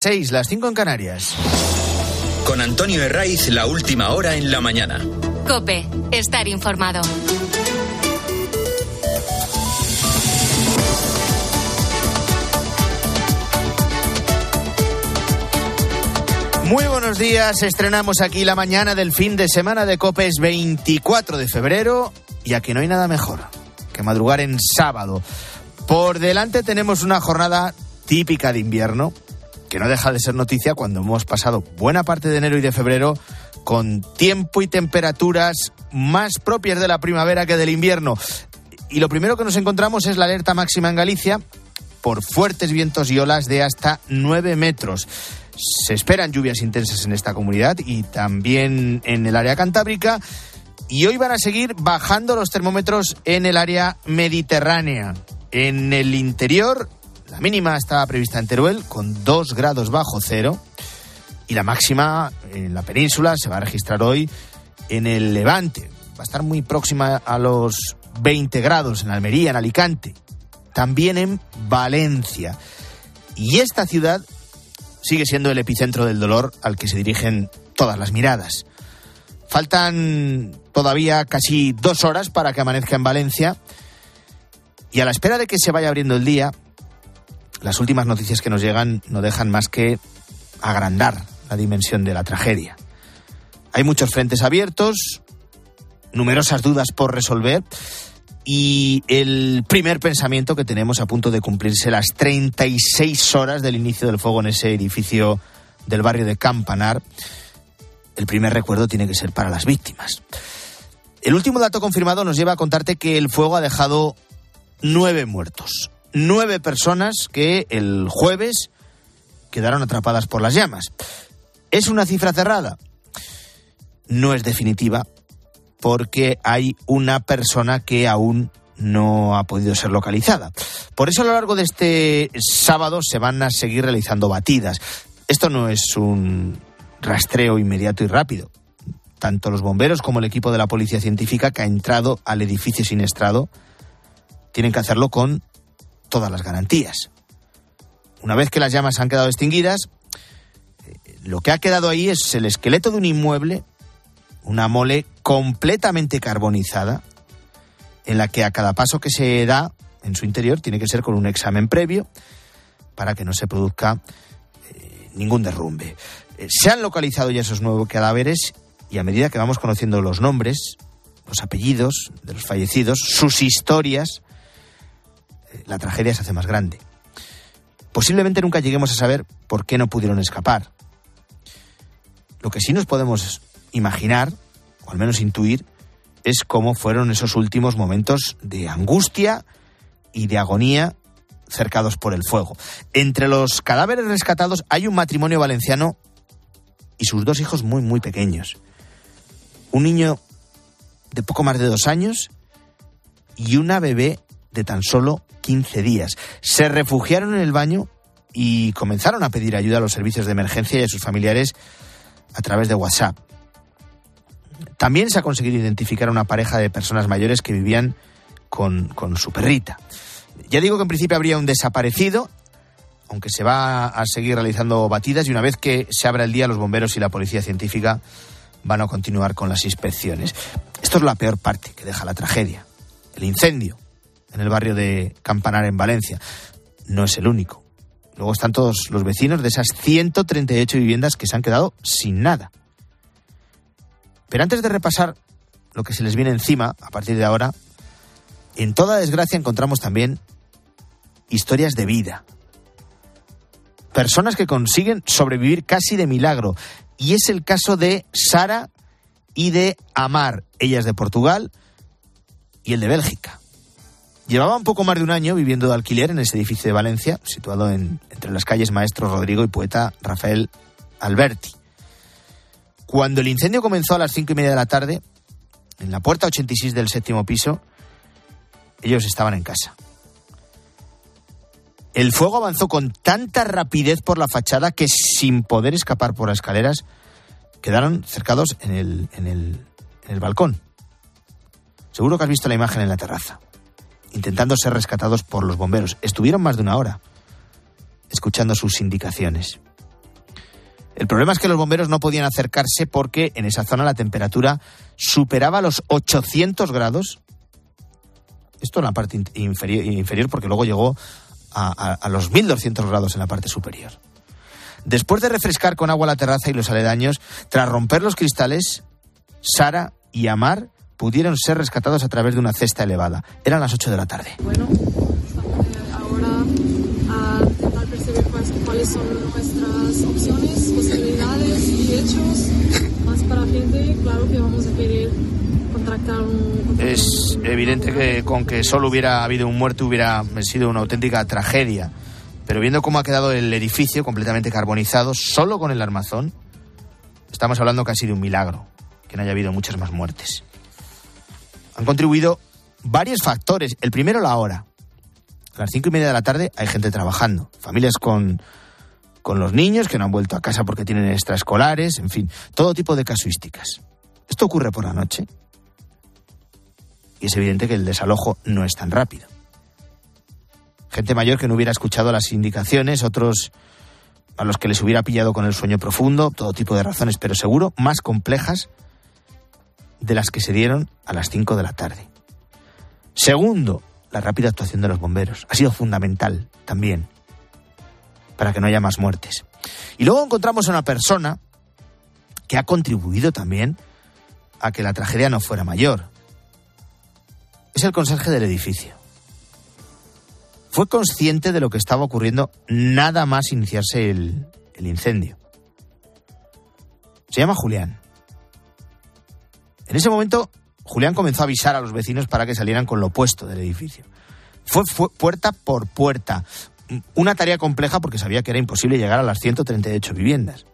6, las 5 en Canarias. Con Antonio Herraiz, la última hora en la mañana. Cope, estar informado. Muy buenos días, estrenamos aquí la mañana del fin de semana de Copes 24 de febrero y aquí no hay nada mejor que madrugar en sábado. Por delante tenemos una jornada típica de invierno, que no deja de ser noticia cuando hemos pasado buena parte de enero y de febrero con tiempo y temperaturas más propias de la primavera que del invierno. Y lo primero que nos encontramos es la alerta máxima en Galicia por fuertes vientos y olas de hasta 9 metros. Se esperan lluvias intensas en esta comunidad y también en el área cantábrica. Y hoy van a seguir bajando los termómetros en el área mediterránea. En el interior, la mínima estaba prevista en Teruel con 2 grados bajo cero. Y la máxima en la península se va a registrar hoy en el Levante. Va a estar muy próxima a los 20 grados en Almería, en Alicante. También en Valencia. Y esta ciudad sigue siendo el epicentro del dolor al que se dirigen todas las miradas. Faltan todavía casi dos horas para que amanezca en Valencia y a la espera de que se vaya abriendo el día, las últimas noticias que nos llegan no dejan más que agrandar la dimensión de la tragedia. Hay muchos frentes abiertos, numerosas dudas por resolver y el primer pensamiento que tenemos a punto de cumplirse las 36 horas del inicio del fuego en ese edificio del barrio de Campanar, el primer recuerdo tiene que ser para las víctimas. El último dato confirmado nos lleva a contarte que el fuego ha dejado nueve muertos, nueve personas que el jueves quedaron atrapadas por las llamas. ¿Es una cifra cerrada? No es definitiva, porque hay una persona que aún no ha podido ser localizada. Por eso a lo largo de este sábado se van a seguir realizando batidas. Esto no es un rastreo inmediato y rápido. Tanto los bomberos como el equipo de la policía científica que ha entrado al edificio siniestrado tienen que hacerlo con todas las garantías. Una vez que las llamas han quedado extinguidas, eh, lo que ha quedado ahí es el esqueleto de un inmueble una mole completamente carbonizada, en la que a cada paso que se da en su interior tiene que ser con un examen previo para que no se produzca eh, ningún derrumbe. Eh, se han localizado ya esos nuevos cadáveres y a medida que vamos conociendo los nombres, los apellidos de los fallecidos, sus historias, la tragedia se hace más grande. Posiblemente nunca lleguemos a saber por qué no pudieron escapar. Lo que sí nos podemos imaginar, o al menos intuir, es cómo fueron esos últimos momentos de angustia y de agonía cercados por el fuego. Entre los cadáveres rescatados hay un matrimonio valenciano y sus dos hijos muy, muy pequeños. Un niño de poco más de dos años y una bebé de tan solo 15 días. Se refugiaron en el baño y comenzaron a pedir ayuda a los servicios de emergencia y a sus familiares a través de WhatsApp. También se ha conseguido identificar a una pareja de personas mayores que vivían con, su perrita. Ya digo que en principio habría un desaparecido, aunque se va a seguir realizando batidas y una vez que se abra el día los bomberos y la policía científica van a continuar con las inspecciones. Esto es la peor parte que deja la tragedia, el incendio en el barrio de Campanar en Valencia. No es el único. Luego están todos los vecinos de esas 138 viviendas que se han quedado sin nada. Pero antes de repasar lo que se les viene encima a partir de ahora, en toda desgracia encontramos también historias de vida. Personas que consiguen sobrevivir casi de milagro. Y es el caso de Sara y de Amar, ellas de Portugal y el de Bélgica. Llevaba un poco más de un año viviendo de alquiler en ese edificio de Valencia, situado entre las calles Maestro Rodrigo y Poeta Rafael Alberti. Cuando el incendio comenzó a las cinco y media de la tarde, en la puerta 86 del séptimo piso, ellos estaban en casa. El fuego avanzó con tanta rapidez por la fachada que sin poder escapar por las escaleras, quedaron cercados en el, en el, en el balcón. Seguro que has visto la imagen en la terraza, intentando ser rescatados por los bomberos. Estuvieron más de una hora, escuchando sus indicaciones. El problema es que los bomberos no podían acercarse porque en esa zona la temperatura superaba los 800 grados. Esto en la parte inferior, inferior porque luego llegó a, a los 1200 grados en la parte superior. Después de refrescar con agua la terraza y los aledaños, tras romper los cristales, Sara y Amar pudieron ser rescatados a través de una cesta elevada. Eran las 8 de la tarde. Bueno, ahora a intentar percibir cuáles son nuestras opciones, posibilidades y hechos. Más para gente, claro que vamos a un... Es evidente que con que solo hubiera habido un muerto hubiera sido una auténtica tragedia. Pero viendo cómo ha quedado el edificio completamente carbonizado, solo con el armazón, estamos hablando casi de un milagro, que no haya habido muchas más muertes han contribuido varios factores. El primero, la hora. A las cinco y media de la tarde hay gente trabajando. Familias con, con los niños que no han vuelto a casa porque tienen extraescolares, en fin, todo tipo de casuísticas. Esto ocurre por la noche. Y es evidente que el desalojo no es tan rápido. Gente mayor que no hubiera escuchado las indicaciones, otros a los que les hubiera pillado con el sueño profundo, todo tipo de razones, pero seguro más complejas de las que se dieron a las 5 de la tarde. Segundo, la rápida actuación de los bomberos. Ha sido fundamental también para que no haya más muertes. Y luego encontramos a una persona que ha contribuido también a que la tragedia no fuera mayor. Es el conserje del edificio. Fue consciente de lo que estaba ocurriendo nada más iniciarse el, el incendio. Se llama Julián. En ese momento, Julián comenzó a avisar a los vecinos para que salieran con lo opuesto del edificio. Fue, puerta por puerta. Una tarea compleja porque sabía que era imposible llegar a las 138 viviendas.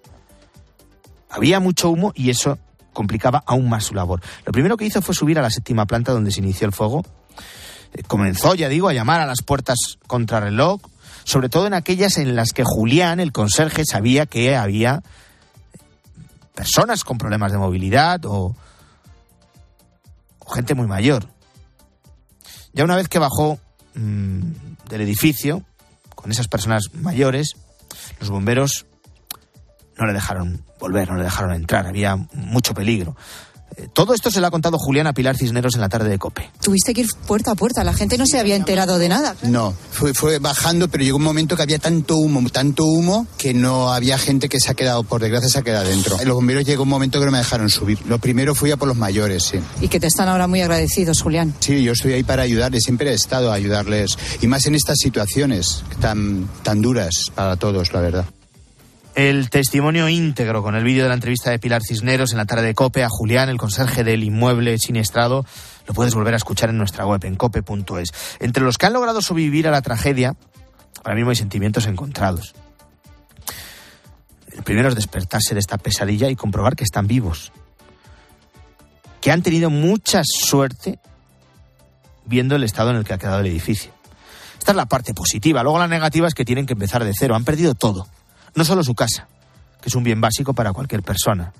Había mucho humo y eso complicaba aún más su labor. Lo primero que hizo fue subir a la séptima planta donde se inició el fuego. Eh, comenzó, ya digo, a llamar a las puertas contrarreloj, sobre todo en aquellas en las que Julián, el conserje, sabía que había personas con problemas de movilidad o, gente muy mayor. Ya una vez que bajó mm, del edificio, con esas personas mayores, los bomberos no le dejaron volver, no le dejaron entrar, había mucho peligro. Todo esto se lo ha contado Julián a Pilar Cisneros en la tarde de COPE. Tuviste que ir puerta a puerta, la gente no se había enterado de nada. No, fue, fue bajando, pero llegó un momento que había tanto humo, tanto humo, que no había gente que se ha quedado, por desgracia, se ha quedado dentro. Los bomberos llegó un momento que no me dejaron subir. Lo primero fui a por los mayores, sí. Y que te están ahora muy agradecidos, Julián. Sí, yo estoy ahí para ayudarles, siempre he estado a ayudarles. Y más en estas situaciones tan, tan duras para todos, la verdad. El testimonio íntegro con el vídeo de la entrevista de Pilar Cisneros en la tarde de COPE a Julián, el conserje del inmueble siniestrado, lo puedes volver a escuchar en nuestra web en cope.es. Entre los que han logrado sobrevivir a la tragedia, ahora mismo hay sentimientos encontrados. El primero es despertarse de esta pesadilla y comprobar que están vivos. Que han tenido mucha suerte viendo el estado en el que ha quedado el edificio. Esta es la parte positiva. Luego la negativa es que tienen que empezar de cero. Han perdido todo. No solo su casa, que es un bien básico para cualquier persona.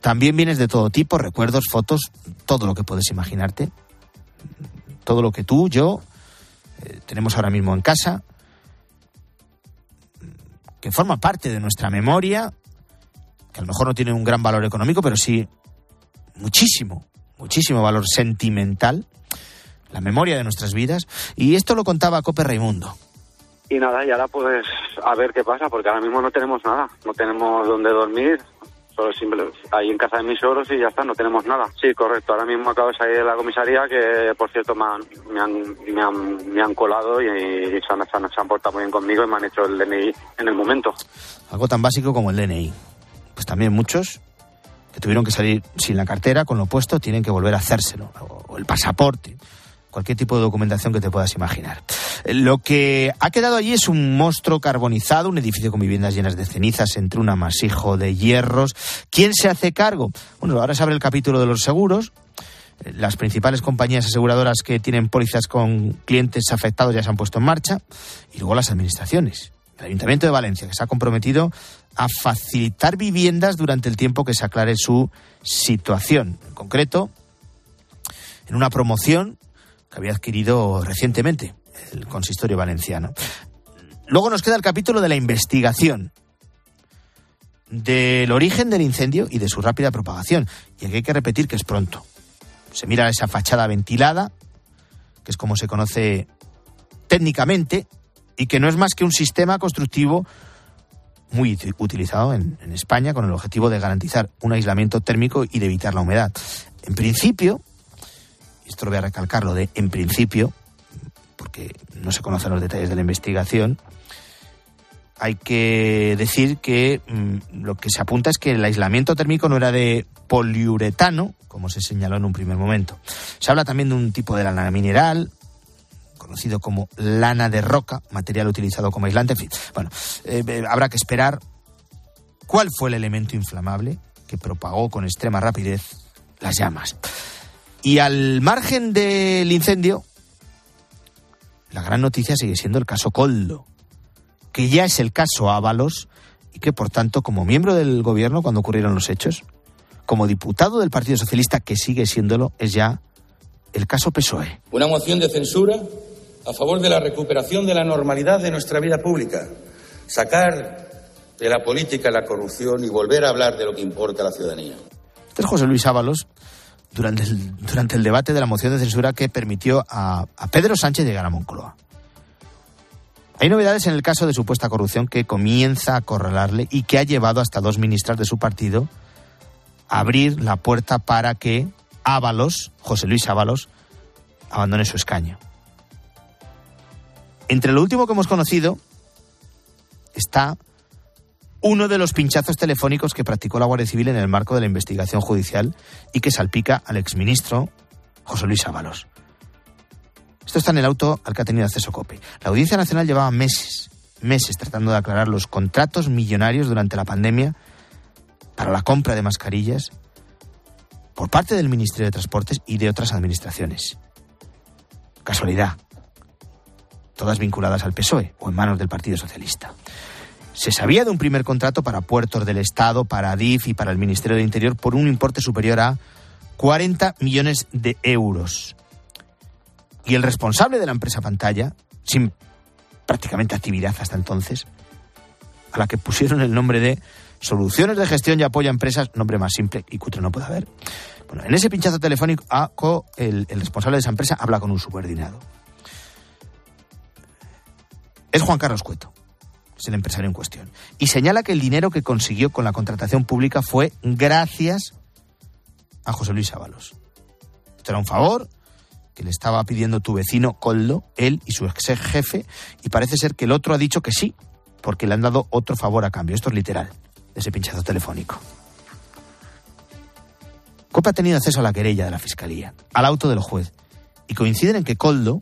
También bienes de todo tipo, recuerdos, fotos, todo lo que puedes imaginarte. Todo lo que tú, yo, eh, tenemos ahora mismo en casa, que forma parte de nuestra memoria, que a lo mejor no tiene un gran valor económico, pero sí muchísimo, muchísimo valor sentimental, la memoria de nuestras vidas. Y esto lo contaba Cope Raimundo. Y nada, y ahora pues a ver qué pasa, porque ahora mismo no tenemos nada, no tenemos dónde dormir, solo simple, ahí en casa de mis ogros y ya está, no tenemos nada. Sí, correcto, ahora mismo acabo de salir de la comisaría que, por cierto, me han, me han, me han, colado y, se, han, se, han, portado muy bien conmigo y me han hecho el DNI en el momento. Algo tan básico como el DNI. Pues también muchos que tuvieron que salir sin la cartera, con lo puesto, tienen que volver a hacérselo, o el pasaporte cualquier tipo de documentación que te puedas imaginar. Lo que ha quedado allí es un monstruo carbonizado, un edificio con viviendas llenas de cenizas entre un amasijo de hierros. ¿Quién se hace cargo? Bueno, ahora se abre el capítulo de los seguros. Las principales compañías aseguradoras que tienen pólizas con clientes afectados ya se han puesto en marcha. Y luego las administraciones. El Ayuntamiento de Valencia, que se ha comprometido a facilitar viviendas durante el tiempo que se aclare su situación. En concreto, en una promoción que había adquirido recientemente el consistorio valenciano. Luego nos queda el capítulo de la investigación. del origen del incendio y de su rápida propagación. Y aquí hay que repetir que es pronto. Se mira esa fachada ventilada, que es como se conoce técnicamente, y que no es más que un sistema constructivo muy utilizado en, en, España con el objetivo de garantizar un aislamiento térmico y de evitar la humedad. En principio, esto lo voy a recalcarlo de en principio, porque no se conocen los detalles de la investigación, hay que decir que mmm, lo que se apunta es que el aislamiento térmico no era de poliuretano, como se señaló en un primer momento. Se habla también de un tipo de lana mineral, conocido como lana de roca, material utilizado como aislante. En fin, bueno, eh, habrá que esperar cuál fue el elemento inflamable que propagó con extrema rapidez las llamas. Y al margen del incendio, la gran noticia sigue siendo el caso Coldo, que ya es el caso Ábalos y que, por tanto, como miembro del gobierno cuando ocurrieron los hechos, como diputado del Partido Socialista, que sigue siéndolo, es ya el caso PSOE. Una moción de censura a favor de la recuperación de la normalidad de nuestra vida pública, sacar de la política la corrupción y volver a hablar de lo que importa a la ciudadanía. Este es José Luis Ábalos durante el, debate de la moción de censura que permitió a, Pedro Sánchez llegar a Moncloa. Hay novedades en el caso de supuesta corrupción que comienza a acorralarle y que ha llevado hasta dos ministras de su partido a abrir la puerta para que Ábalos, José Luis Ábalos, abandone su escaño. Entre lo último que hemos conocido está uno de los pinchazos telefónicos que practicó la Guardia Civil en el marco de la investigación judicial y que salpica al exministro José Luis Ábalos. Esto está en el auto al que ha tenido acceso COPE. La Audiencia Nacional llevaba meses, meses tratando de aclarar los contratos millonarios durante la pandemia para la compra de mascarillas por parte del Ministerio de Transportes y de otras administraciones. Casualidad. Todas vinculadas al PSOE o en manos del Partido Socialista. Se sabía de un primer contrato para puertos del Estado, para ADIF y para el Ministerio de Interior por un importe superior a 40 millones de euros. Y el responsable de la empresa pantalla, sin prácticamente actividad hasta entonces, a la que pusieron el nombre de Soluciones de Gestión y Apoyo a Empresas, nombre más simple y cutre no puede haber. Bueno, en ese pinchazo telefónico, el, el responsable de esa empresa habla con un subordinado. Es Juan Carlos Cueto, es el empresario en cuestión, y señala que el dinero que consiguió con la contratación pública fue gracias a José Luis Ábalos. Esto era un favor que le estaba pidiendo tu vecino Coldo, él y su ex jefe, y parece ser que el otro ha dicho que sí, porque le han dado otro favor a cambio. Esto es literal, ese pinchazo telefónico. COPE ha tenido acceso a la querella de la Fiscalía, al auto del juez, y coinciden en que Coldo,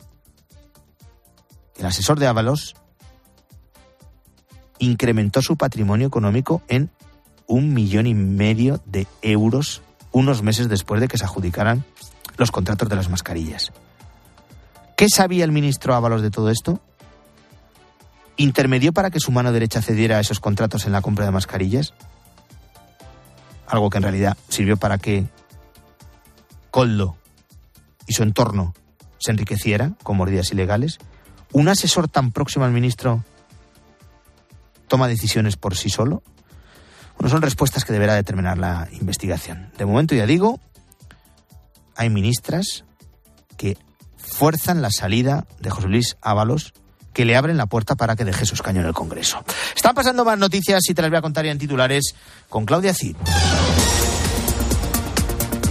el asesor de Ábalos, incrementó su patrimonio económico en un millón y medio de euros unos meses después de que se adjudicaran los contratos de las mascarillas. ¿Qué sabía el ministro Ábalos de todo esto? ¿Intermedió para que su mano derecha cediera a esos contratos en la compra de mascarillas? Algo que en realidad sirvió para que Coldo y su entorno se enriqueciera con mordidas ilegales. ¿Un asesor tan próximo al ministro toma decisiones por sí solo? Bueno, son respuestas que deberá determinar la investigación. De momento, ya digo, hay ministras que fuerzan la salida de José Luis Ábalos, que le abren la puerta para que deje su escaño en el Congreso. Están pasando más noticias y te las voy a contar ya en titulares con Claudia Cid.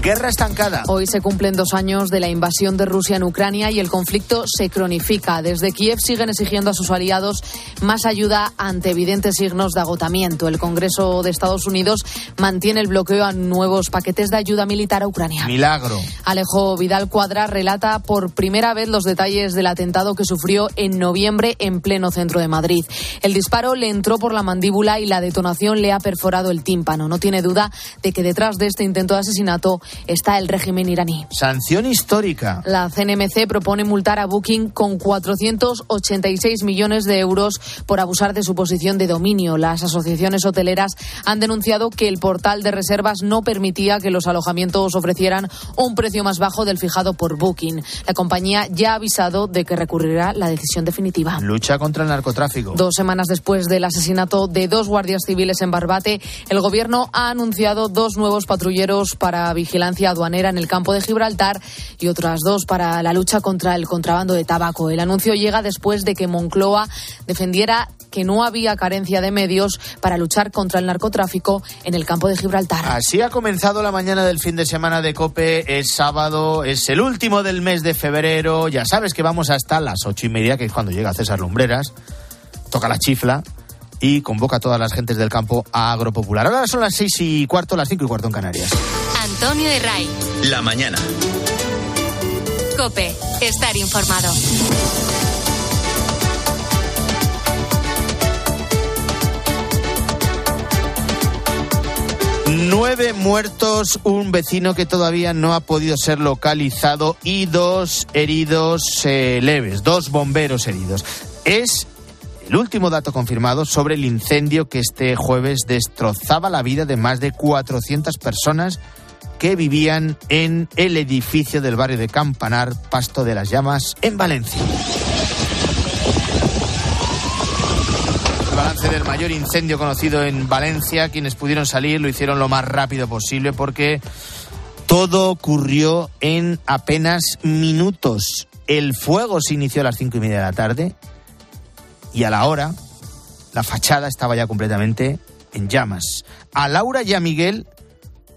Guerra estancada. Hoy se cumplen dos años de la invasión de Rusia en Ucrania y el conflicto se cronifica. Desde Kiev siguen exigiendo a sus aliados más ayuda ante evidentes signos de agotamiento. El Congreso de Estados Unidos mantiene el bloqueo a nuevos paquetes de ayuda militar a Ucrania. Milagro. Alejo Vidal Cuadra relata por primera vez los detalles del atentado que sufrió en noviembre en pleno centro de Madrid. El disparo le entró por la mandíbula y la detonación le ha perforado el tímpano. No tiene duda de que detrás de este intento de asesinato está el régimen iraní. Sanción histórica. La CNMC propone multar a Booking con 486 millones de euros por abusar de su posición de dominio. Las asociaciones hoteleras han denunciado que el portal de reservas no permitía que los alojamientos ofrecieran un precio más bajo del fijado por Booking. La compañía ya ha avisado de que recurrirá la decisión definitiva. Lucha contra el narcotráfico. Dos semanas después del asesinato de dos guardias civiles en Barbate, el gobierno ha anunciado dos nuevos patrulleros para vigilancia aduanera en el campo de Gibraltar y otras dos para la lucha contra el contrabando de tabaco. El anuncio llega después de que Moncloa defendiera que no había carencia de medios para luchar contra el narcotráfico en el campo de Gibraltar. Así ha comenzado la mañana del fin de semana de Cope. Es sábado, es el último del mes de febrero. Ya sabes que vamos hasta las ocho y media, que es cuando llega César Lumbreras. Toca la chifla y convoca a todas las gentes del campo a Agropopular. Ahora son las seis y cuarto, las cinco y cuarto en Canarias. Antonio de Ray. La mañana. Cope, estar informado. Nueve muertos, un vecino que todavía no ha podido ser localizado y dos heridos eh, leves, dos bomberos heridos. Es el último dato confirmado sobre el incendio que este jueves destrozaba la vida de más de 400 personas que vivían en el edificio del barrio de Campanar, Pasto de las Llamas, en Valencia. El balance del mayor incendio conocido en Valencia, quienes pudieron salir lo hicieron lo más rápido posible porque todo ocurrió en apenas minutos. El fuego se inició a las cinco y media de la tarde y a la hora la fachada estaba ya completamente en llamas. A Laura y a Miguel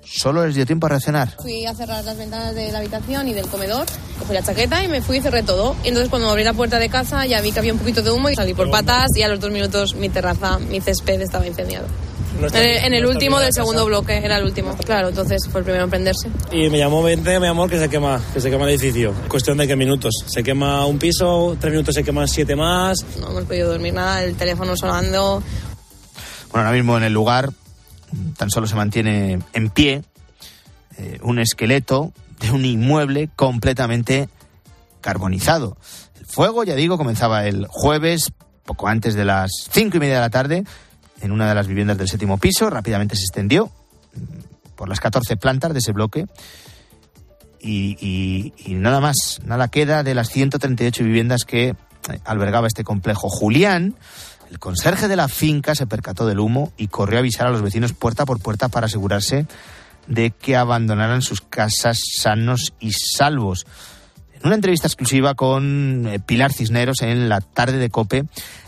solo les dio tiempo a reaccionar. Fui a cerrar las ventanas de la habitación y del comedor, cogí la chaqueta y me fui y cerré todo. Y entonces cuando abrí la puerta de casa ya vi que había un poquito de humo y salí por patas y a los dos minutos mi terraza, mi césped estaba incendiado. En el, en el último del segundo bloque, era el último. Claro, entonces fue el primero en prenderse. Y me llamó 20, mi amor, que se quema, que se quema el edificio. Cuestión de qué minutos. Se quema un piso, tres minutos se queman siete más. No hemos podido dormir nada, el teléfono sonando. Bueno, ahora mismo en el lugar tan solo se mantiene en pie eh, un esqueleto de un inmueble completamente carbonizado. El fuego, ya digo, comenzaba el jueves, poco antes de las cinco y media de la tarde, en una de las viviendas del séptimo piso. Rápidamente se extendió mm, por las 14 plantas de ese bloque. Y, nada más, nada queda de las 138 viviendas que eh, albergaba este complejo. Julián, el conserje de la finca, se percató del humo y corrió a avisar a los vecinos puerta por puerta para asegurarse de que abandonaran sus casas sanos y salvos. En una entrevista exclusiva con eh, Pilar Cisneros en la tarde de Cope,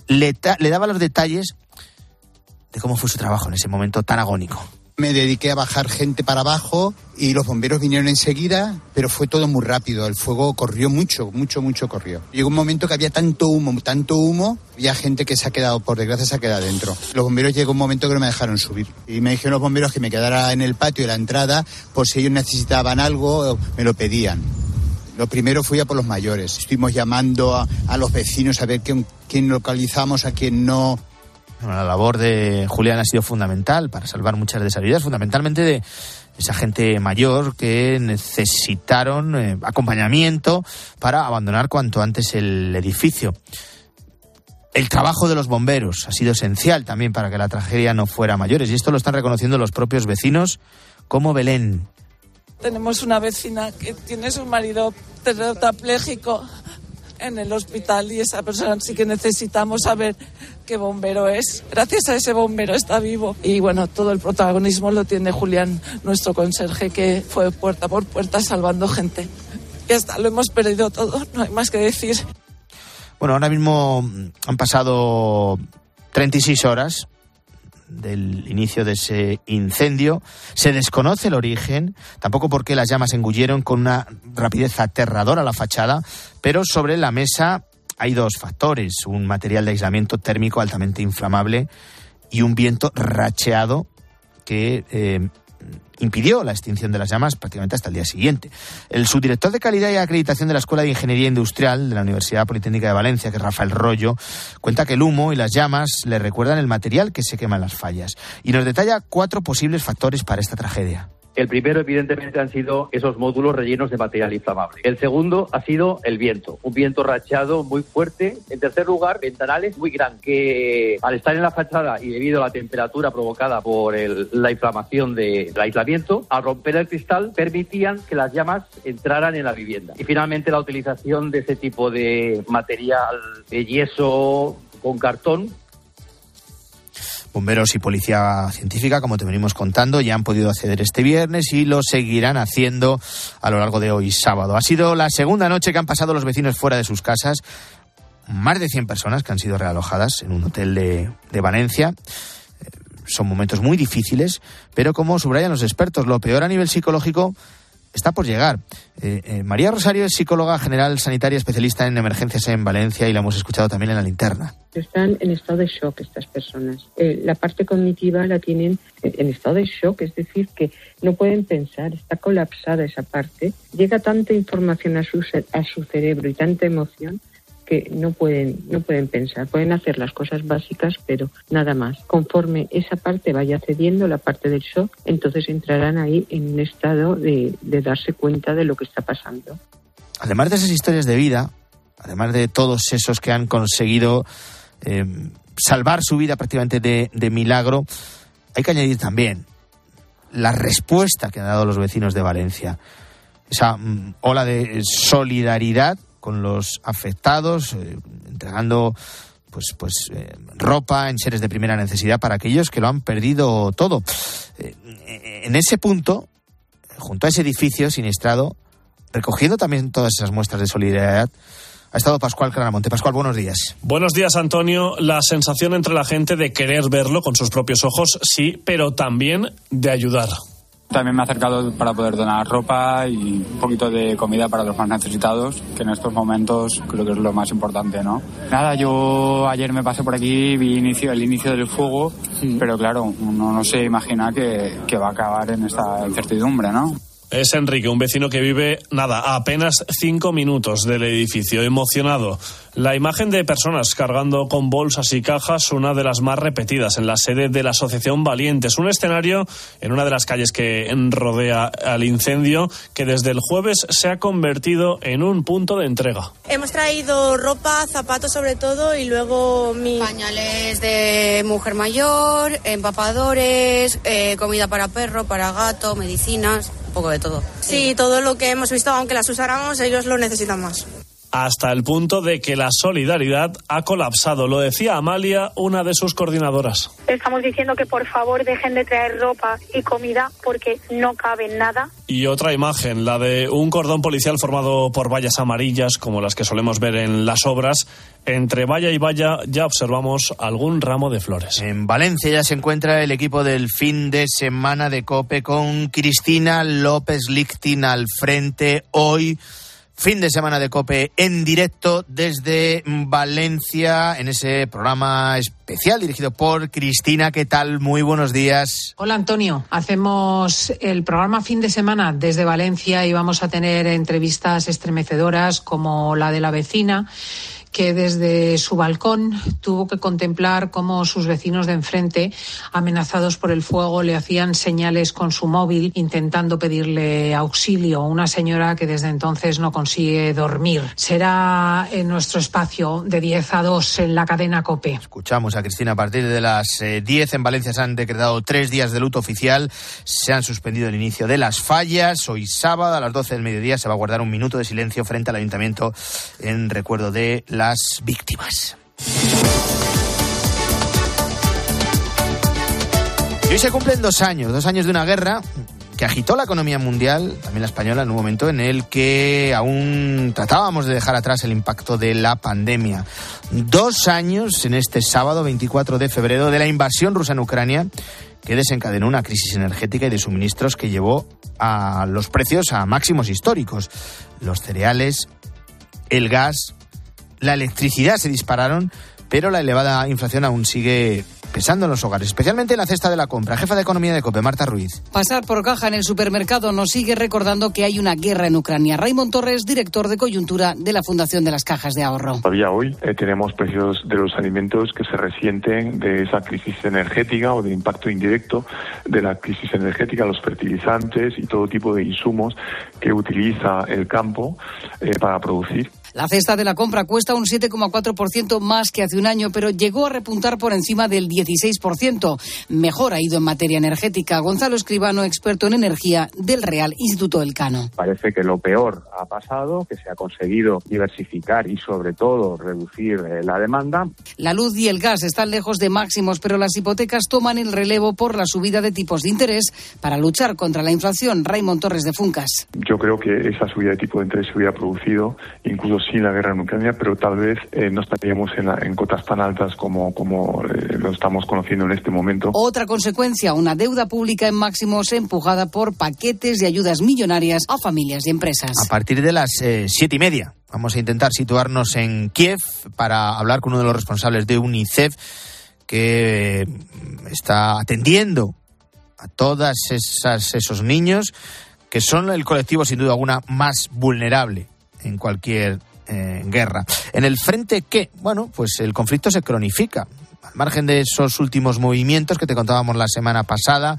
le, le daba los detalles de cómo fue su trabajo en ese momento tan agónico. Me dediqué a bajar gente para abajo y los bomberos vinieron enseguida, pero fue todo muy rápido. El fuego corrió mucho, mucho, mucho corrió. Llegó un momento que había tanto humo, tanto humo, había gente que se ha quedado, por desgracia, se ha quedado dentro. Los bomberos llegó un momento que no me dejaron subir. Y me dijeron los bomberos que me quedara en el patio de la entrada, por si ellos necesitaban algo, me lo pedían. Lo primero fui a por los mayores. Estuvimos llamando a, a los vecinos a ver quién, quién localizamos, a quién no. La labor de Julián ha sido fundamental para salvar muchas de esas vidas, fundamentalmente de esa gente mayor que necesitaron eh, acompañamiento para abandonar cuanto antes el edificio. El trabajo de los bomberos ha sido esencial también para que la tragedia no fuera mayores y esto lo están reconociendo los propios vecinos como Belén. Tenemos una vecina que tiene su marido tetrapléjico en el hospital y esa persona sí que necesitamos saber qué bombero es. Gracias a ese bombero está vivo. Y bueno, todo el protagonismo lo tiene Julián, nuestro conserje, que fue puerta por puerta salvando gente. Y hasta lo hemos perdido todo, no hay más que decir. Bueno, ahora mismo han pasado 36 horas del inicio de ese incendio. Se desconoce el origen, tampoco porque las llamas engulleron con una rapidez aterradora la fachada, pero sobre la mesa hay dos factores, un material de aislamiento térmico altamente inflamable y un viento racheado que eh, impidió la extinción de las llamas prácticamente hasta el día siguiente. El subdirector de calidad y acreditación de la Escuela de Ingeniería Industrial de la Universidad Politécnica de Valencia, que es Rafael Rollo, cuenta que el humo y las llamas le recuerdan el material que se quema en las fallas y nos detalla cuatro posibles factores para esta tragedia. El primero, evidentemente, han sido esos módulos rellenos de material inflamable. El segundo ha sido el viento, un viento rachado muy fuerte. En tercer lugar, ventanales muy grandes, que al estar en la fachada y debido a la temperatura provocada por la inflamación del aislamiento, al romper el cristal permitían que las llamas entraran en la vivienda. Y finalmente la utilización de ese tipo de material de yeso con cartón Bomberos y policía científica, como te venimos contando, ya han podido acceder este viernes y lo seguirán haciendo a lo largo de hoy sábado. Ha sido la segunda noche que han pasado los vecinos fuera de sus casas. Más de 100 personas que han sido realojadas en un hotel de, de Valencia. Eh, son momentos muy difíciles, pero como subrayan los expertos, lo peor a nivel psicológico está por llegar. Eh, eh, María Rosario es psicóloga general sanitaria especialista en emergencias en Valencia y la hemos escuchado también en la linterna. Están en estado de shock estas personas. Eh, la parte cognitiva la tienen en estado de shock, es decir, que no pueden pensar, está colapsada esa parte. Llega tanta información a su, a su cerebro y tanta emoción que no pueden, no pueden pensar, pueden hacer las cosas básicas, pero nada más. Conforme esa parte vaya cediendo, la parte del shock, entonces entrarán ahí en un estado de, darse cuenta de lo que está pasando. Además de esas historias de vida, además de todos esos que han conseguido eh, salvar su vida prácticamente de, de milagro, hay que añadir también la respuesta que han dado los vecinos de Valencia. Esa mm, ola de solidaridad con los afectados, eh, entregando pues, pues eh, ropa, seres de primera necesidad para aquellos que lo han perdido todo. Eh, en ese punto, junto a ese edificio siniestrado, recogiendo también todas esas muestras de solidaridad, ha estado Pascual Claramonte. Pascual, buenos días. Buenos días, Antonio. La sensación entre la gente de querer verlo con sus propios ojos, sí, pero también de ayudar. También me ha acercado para poder donar ropa y un poquito de comida para los más necesitados, que en estos momentos creo que es lo más importante, ¿no? Nada, yo ayer me pasé por aquí, vi inicio, el inicio del fuego, pero claro, uno no se imagina que, que va a acabar en esta incertidumbre, ¿no? Es Enrique, un vecino que vive, nada, a apenas cinco minutos del edificio, emocionado. La imagen de personas cargando con bolsas y cajas, una de las más repetidas en la sede de la Asociación Valientes. Un escenario en una de las calles que rodea al incendio, que desde el jueves se ha convertido en un punto de entrega. Hemos traído ropa, zapatos sobre todo, y luego mis pañales de mujer mayor, empapadores, eh, comida para perro, para gato, medicinas poco de todo. Sí, todo lo que hemos visto, aunque las usáramos, ellos lo necesitan más hasta el punto de que la solidaridad ha colapsado. Lo decía Amalia, una de sus coordinadoras. Estamos diciendo que por favor dejen de traer ropa y comida porque no cabe nada. Y otra imagen, la de un cordón policial formado por vallas amarillas, como las que solemos ver en las obras. Entre valla y valla ya observamos algún ramo de flores. En Valencia ya se encuentra el equipo del fin de semana de Cope con Cristina López Lichtin al frente hoy fin de semana de Cope en directo desde Valencia en ese programa especial dirigido por Cristina. ¿Qué tal? Muy buenos días. Hola Antonio, hacemos el programa fin de semana desde Valencia y vamos a tener entrevistas estremecedoras como la de la vecina que desde su balcón tuvo que contemplar cómo sus vecinos de enfrente, amenazados por el fuego, le hacían señales con su móvil intentando pedirle auxilio. Una señora que desde entonces no consigue dormir. Será en nuestro espacio de 10 a 2 en la cadena COPE. Escuchamos a Cristina a partir de las 10 eh, en Valencia se han decretado tres días de luto oficial. Se han suspendido el inicio de las fallas. Hoy sábado a las 12 del mediodía se va a guardar un minuto de silencio frente al ayuntamiento en recuerdo de la víctimas. Hoy se cumplen dos años, dos años de una guerra que agitó la economía mundial, también la española, en un momento en el que aún tratábamos de dejar atrás el impacto de la pandemia. Dos años en este sábado 24 de febrero de la invasión rusa en Ucrania que desencadenó una crisis energética y de suministros que llevó a los precios a máximos históricos. Los cereales, el gas, la electricidad se dispararon, pero la elevada inflación aún sigue pesando en los hogares, especialmente en la cesta de la compra. Jefa de Economía de COPE, Marta Ruiz. Pasar por caja en el supermercado nos sigue recordando que hay una guerra en Ucrania. Raymond Torres, director de coyuntura de la Fundación de las Cajas de Ahorro. Todavía hoy eh, tenemos precios de los alimentos que se resienten de esa crisis energética o del impacto indirecto de la crisis energética, los fertilizantes y todo tipo de insumos que utiliza el campo eh, para producir. La cesta de la compra cuesta un 7,4% más que hace un año, pero llegó a repuntar por encima del 16%. Mejor ha ido en materia energética. Gonzalo Escribano, experto en energía del Real Instituto Elcano. Parece que lo peor ha pasado, que se ha conseguido diversificar y sobre todo reducir eh, la demanda. La luz y el gas están lejos de máximos, pero las hipotecas toman el relevo por la subida de tipos de interés para luchar contra la inflación. Raymond Torres de Funcas. Yo creo que esa subida de tipo de interés se hubiera producido incluso sin la guerra en Ucrania, pero tal vez eh, no estaríamos en, en, cotas tan altas como, como eh, lo estamos conociendo en este momento. Otra consecuencia, una deuda pública en máximos empujada por paquetes de ayudas millonarias a familias y empresas. A partir de las eh, siete y media vamos a intentar situarnos en Kiev para hablar con uno de los responsables de UNICEF que está atendiendo a todas esas esos niños que son el colectivo sin duda alguna más vulnerable en cualquier guerra. En el frente que, bueno, pues el conflicto se cronifica. Al margen de esos últimos movimientos que te contábamos la semana pasada,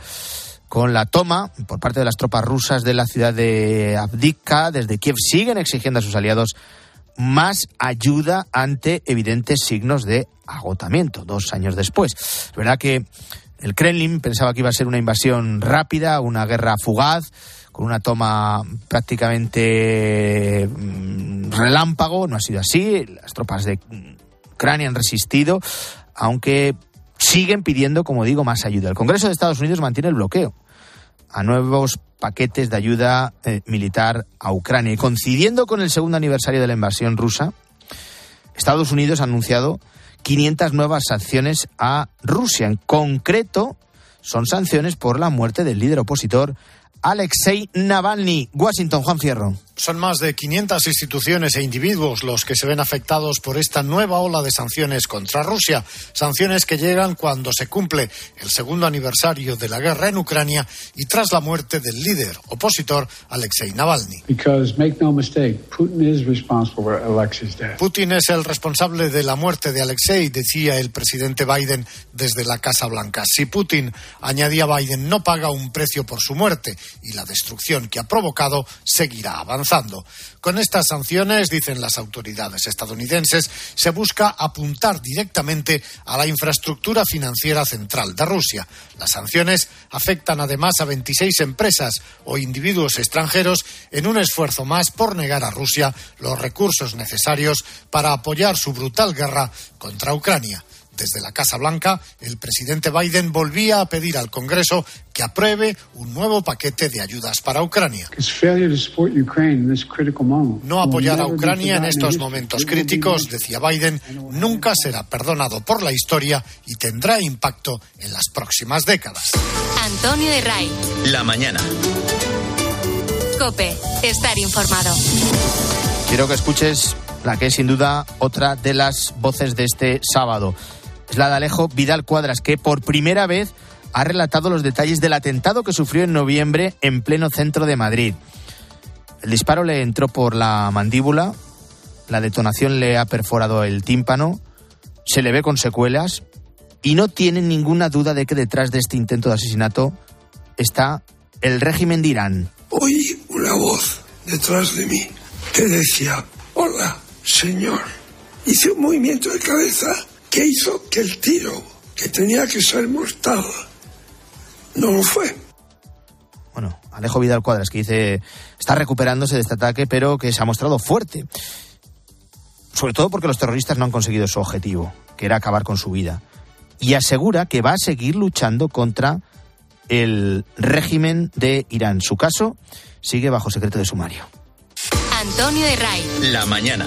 con la toma por parte de las tropas rusas de la ciudad de Abdika, desde Kiev siguen exigiendo a sus aliados más ayuda ante evidentes signos de agotamiento, dos años después. Es verdad que el Kremlin pensaba que iba a ser una invasión rápida, una guerra fugaz, con una toma prácticamente mm, relámpago. No ha sido así. Las tropas de Ucrania han resistido, aunque siguen pidiendo, como digo, más ayuda. El Congreso de Estados Unidos mantiene el bloqueo a nuevos paquetes de ayuda eh, militar a Ucrania. Y coincidiendo con el segundo aniversario de la invasión rusa, Estados Unidos ha anunciado 500 nuevas sanciones a Rusia. En concreto, son sanciones por la muerte del líder opositor Alexei Navalny. Washington, Juan Fierro. Son más de 500 instituciones e individuos los que se ven afectados por esta nueva ola de sanciones contra Rusia. Sanciones que llegan cuando se cumple el segundo aniversario de la guerra en Ucrania y tras la muerte del líder opositor Alexei Navalny. Putin es el responsable de la muerte de Alexei, decía el presidente Biden desde la Casa Blanca. Si Putin, añadía Biden, no paga un precio por su muerte y la destrucción que ha provocado, seguirá avanzando. Con estas sanciones, dicen las autoridades estadounidenses, se busca apuntar directamente a la infraestructura financiera central de Rusia. Las sanciones afectan además a 26 empresas o individuos extranjeros en un esfuerzo más por negar a Rusia los recursos necesarios para apoyar su brutal guerra contra Ucrania. Desde la Casa Blanca, el presidente Biden volvía a pedir al Congreso que apruebe un nuevo paquete de ayudas para Ucrania. No apoyar a Ucrania en estos momentos críticos, decía Biden, nunca será perdonado por la historia y tendrá impacto en las próximas décadas. Antonio de Ray. La mañana. Cope, estar informado. Quiero que escuches la que es sin duda otra de las voces de este sábado es Alejo Vidal Cuadras, que por primera vez ha relatado los detalles del atentado que sufrió en noviembre en pleno centro de Madrid. El disparo le entró por la mandíbula, la detonación le ha perforado el tímpano, se le ve con secuelas y no tiene ninguna duda de que detrás de este intento de asesinato está el régimen de Irán. Oí una voz detrás de mí que decía, hola, señor. Hice un movimiento de cabeza que hizo que el tiro, que tenía que ser mortal, no lo fue. Bueno, Alejo Vidal Cuadras, que dice, está recuperándose de este ataque, pero que se ha mostrado fuerte. Sobre todo porque los terroristas no han conseguido su objetivo, que era acabar con su vida. Y asegura que va a seguir luchando contra el régimen de Irán. Su caso sigue bajo secreto de sumario. Antonio de Ray. La mañana.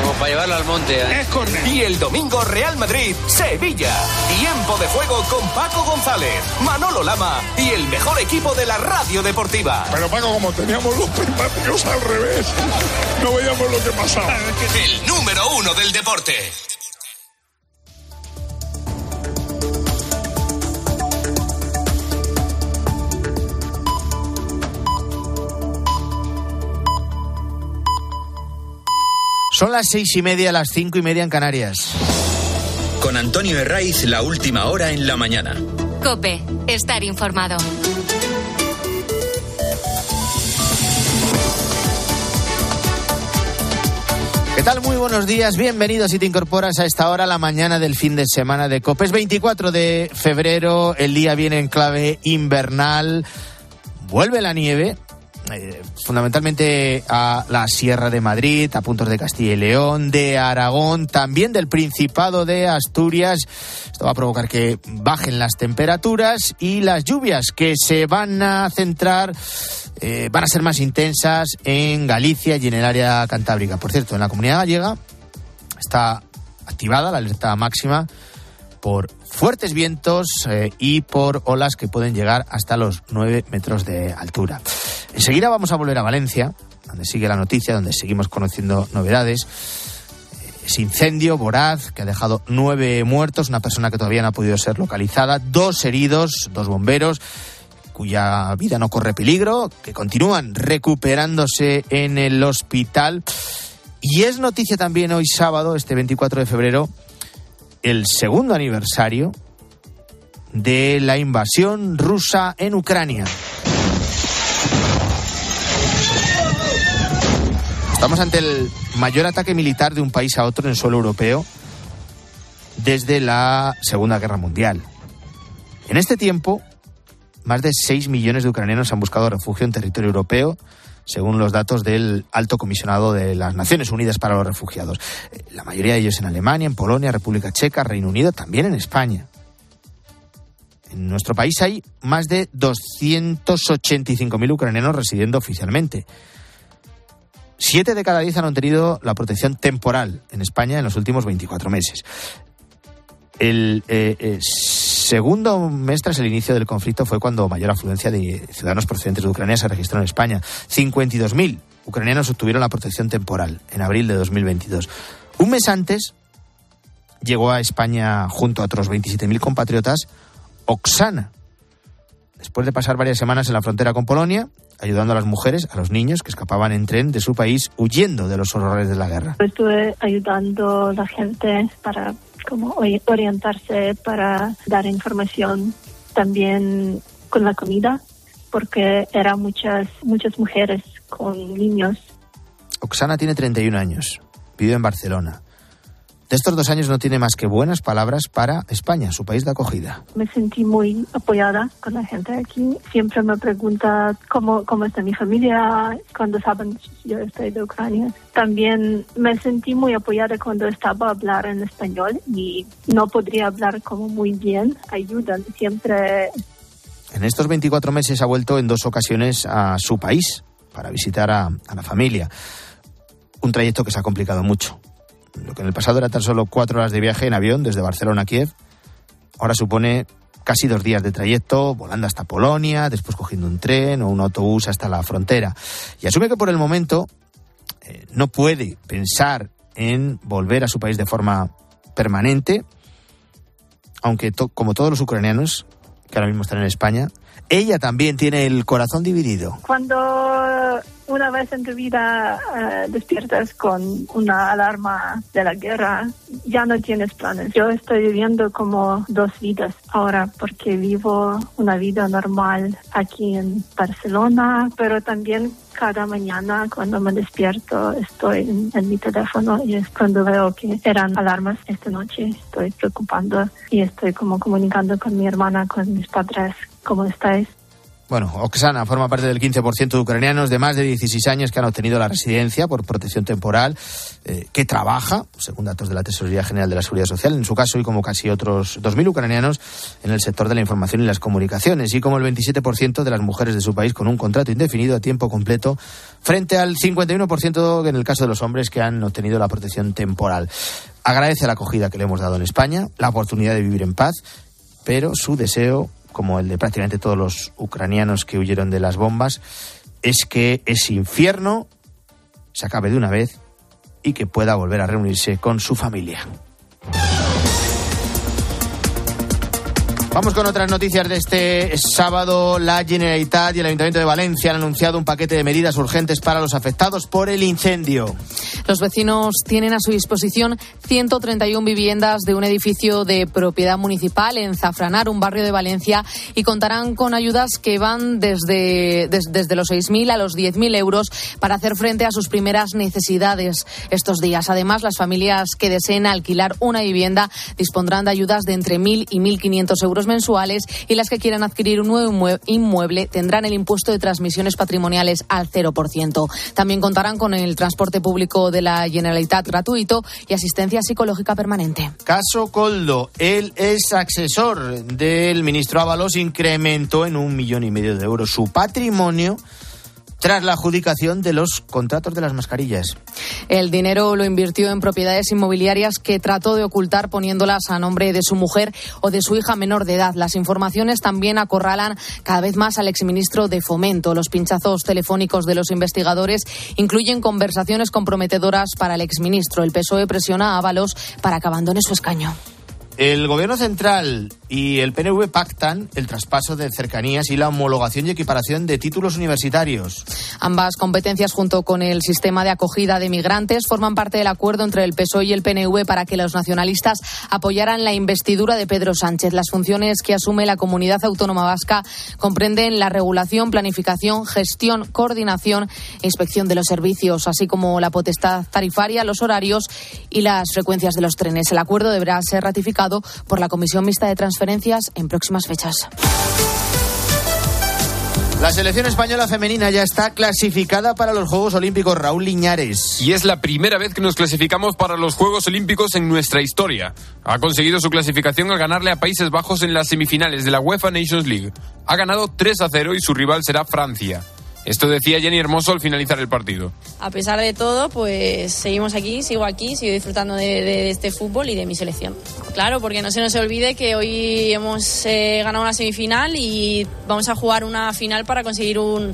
Como para llevarlo al monte. ¿eh? Es corner. Y el domingo Real Madrid Sevilla. Tiempo de juego con Paco González, Manolo Lama y el mejor equipo de la radio deportiva. Pero Paco, como teníamos los prismáticos al revés, no veíamos lo que pasaba. El número uno del deporte. Son las seis y media, las cinco y media en Canarias. Con Antonio Herraiz, la última hora en la mañana. Cope, estar informado. ¿Qué tal? Muy buenos días, bienvenidos si te incorporas a esta hora, la mañana del fin de semana de COPE. Es 24 de febrero, el día viene en clave invernal, vuelve la nieve, eh, fundamentalmente a la Sierra de Madrid, a puntos de Castilla y León, de Aragón, también del Principado de Asturias. Esto va a provocar que bajen las temperaturas y las lluvias que se van a centrar eh, van a ser más intensas en Galicia y en el área cantábrica. Por cierto, en la comunidad gallega está activada la alerta máxima por fuertes vientos eh, y por olas que pueden llegar hasta los 9 metros de altura. Enseguida vamos a volver a Valencia, donde sigue la noticia, donde seguimos conociendo novedades. Ese incendio voraz que ha dejado nueve muertos, una persona que todavía no ha podido ser localizada, dos heridos, dos bomberos cuya vida no corre peligro, que continúan recuperándose en el hospital. Y es noticia también hoy sábado, este 24 de febrero, el segundo aniversario de la invasión rusa en Ucrania. Estamos ante el mayor ataque militar de un país a otro en suelo europeo desde la Segunda Guerra Mundial. En este tiempo, más de 6 millones de ucranianos han buscado refugio en territorio europeo, según los datos del Alto Comisionado de las Naciones Unidas para los Refugiados. La mayoría de ellos en Alemania, en Polonia, República Checa, Reino Unido, también en España. En nuestro país hay más de 285.000 ucranianos residiendo oficialmente. Siete de cada diez han obtenido la protección temporal en España en los últimos 24 meses. El eh, eh, segundo mes tras el inicio del conflicto fue cuando mayor afluencia de ciudadanos procedentes de Ucrania se registró en España. 52.000 ucranianos obtuvieron la protección temporal en abril de 2022. Un mes antes llegó a España junto a otros 27.000 compatriotas Oksana. Después de pasar varias semanas en la frontera con Polonia, ayudando a las mujeres, a los niños que escapaban en tren de su país huyendo de los horrores de la guerra. Estuve ayudando a la gente para como orientarse, para dar información, también con la comida, porque eran muchas, muchas mujeres con niños. Oksana tiene 31 años, vive en Barcelona. De estos dos años no tiene más que buenas palabras para España, su país de acogida. Me sentí muy apoyada con la gente aquí. Siempre me pregunta cómo, cómo está mi familia cuando saben que yo estoy de Ucrania. También me sentí muy apoyada cuando estaba a hablar en español y no podría hablar como muy bien. Ayudan siempre. En estos 24 meses ha vuelto en dos ocasiones a su país para visitar a, a la familia. Un trayecto que se ha complicado mucho lo que en el pasado era tan solo cuatro horas de viaje en avión desde Barcelona a Kiev, ahora supone casi dos días de trayecto, volando hasta Polonia, después cogiendo un tren o un autobús hasta la frontera. Y asume que por el momento eh, no puede pensar en volver a su país de forma permanente, aunque como todos los ucranianos que ahora mismo están en España, Ella también tiene el corazón dividido. Cuando una vez en tu vida eh, despiertas con una alarma de la guerra, ya no tienes planes. Yo estoy viviendo como dos vidas ahora porque vivo una vida normal aquí en Barcelona, pero también cada mañana cuando me despierto estoy en, mi teléfono y es cuando veo que eran alarmas esta noche. Estoy preocupando y estoy como comunicando con mi hermana, con mis padres, cómo estáis. Bueno, Oksana forma parte del 15% de ucranianos de más de 16 años que han obtenido la residencia por protección temporal, eh, que trabaja, según datos de la Tesorería General de la Seguridad Social, en su caso y como casi otros 2.000 ucranianos en el sector de la información y las comunicaciones, y como el 27% de las mujeres de su país con un contrato indefinido a tiempo completo, frente al 51% en el caso de los hombres que han obtenido la protección temporal. Agradece la acogida que le hemos dado en España, la oportunidad de vivir en paz, pero su deseo como el de prácticamente todos los ucranianos que huyeron de las bombas, es que ese infierno se acabe de una vez y que pueda volver a reunirse con su familia. Vamos con otras noticias de este sábado. La Generalitat y el Ayuntamiento de Valencia han anunciado un paquete de medidas urgentes para los afectados por el incendio. Los vecinos tienen a su disposición 131 viviendas de un edificio de propiedad municipal en Zafranar, un barrio de Valencia, y contarán con ayudas que van desde, desde los 6.000 a los 10.000 euros para hacer frente a sus primeras necesidades estos días. Además, las familias que deseen alquilar una vivienda dispondrán de ayudas de entre 1.000 y 1.500 euros mensuales y las que quieran adquirir un nuevo inmueble tendrán el impuesto de transmisiones patrimoniales al 0%. También contarán con el transporte público de la Generalitat gratuito y asistencia psicológica permanente. Caso Coldo, el ex asesor del ministro Ábalos incrementó en un millón y medio de euros su patrimonio tras la adjudicación de los contratos de las mascarillas. El dinero lo invirtió en propiedades inmobiliarias que trató de ocultar poniéndolas a nombre de su mujer o de su hija menor de edad. Las informaciones también acorralan cada vez más al exministro de Fomento. Los pinchazos telefónicos de los investigadores incluyen conversaciones comprometedoras para el exministro. El PSOE presiona a Ábalos para que abandone su escaño. El Gobierno Central y el PNV pactan el traspaso de cercanías y la homologación y equiparación de títulos universitarios. Ambas competencias, junto con el sistema de acogida de migrantes, forman parte del acuerdo entre el PSOE y el PNV para que los nacionalistas apoyaran la investidura de Pedro Sánchez. Las funciones que asume la comunidad autónoma vasca comprenden la regulación, planificación, gestión, coordinación e inspección de los servicios, así como la potestad tarifaria, los horarios y las frecuencias de los trenes. El acuerdo deberá ser ratificado por la Comisión Mixta de Transferencias en próximas fechas. La selección española femenina ya está clasificada para los Juegos Olímpicos. Raúl Liñares. Y es la primera vez que nos clasificamos para los Juegos Olímpicos en nuestra historia. Ha conseguido su clasificación al ganarle a Países Bajos en las semifinales de la UEFA Nations League. Ha ganado 3 a 0 y su rival será Francia. Esto decía Jenny Hermoso al finalizar el partido. A pesar de todo, pues seguimos aquí, sigo aquí, sigo disfrutando de, este fútbol y de mi selección. Claro, porque no se nos olvide que hoy hemos eh, ganado una semifinal y vamos a jugar una final para conseguir un,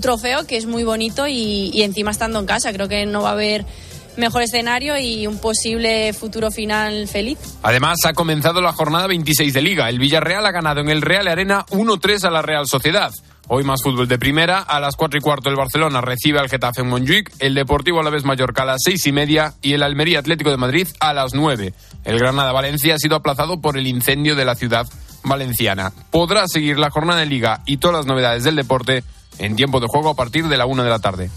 trofeo que es muy bonito y, y encima estando en casa. Creo que no va a haber mejor escenario y un posible futuro final feliz. Además, ha comenzado la jornada 26 de Liga. El Villarreal ha ganado en el Real Arena 1-3 a la Real Sociedad. Hoy más fútbol de primera. A las cuatro y cuarto el Barcelona recibe al Getafe en Montjuic, el Deportivo Alavés Mallorca a las seis y media y el Almería Atlético de Madrid a las nueve. El Granada Valencia ha sido aplazado por el incendio de la ciudad valenciana. Podrá seguir la jornada de liga y todas las novedades del deporte en tiempo de juego a partir de la una de la tarde.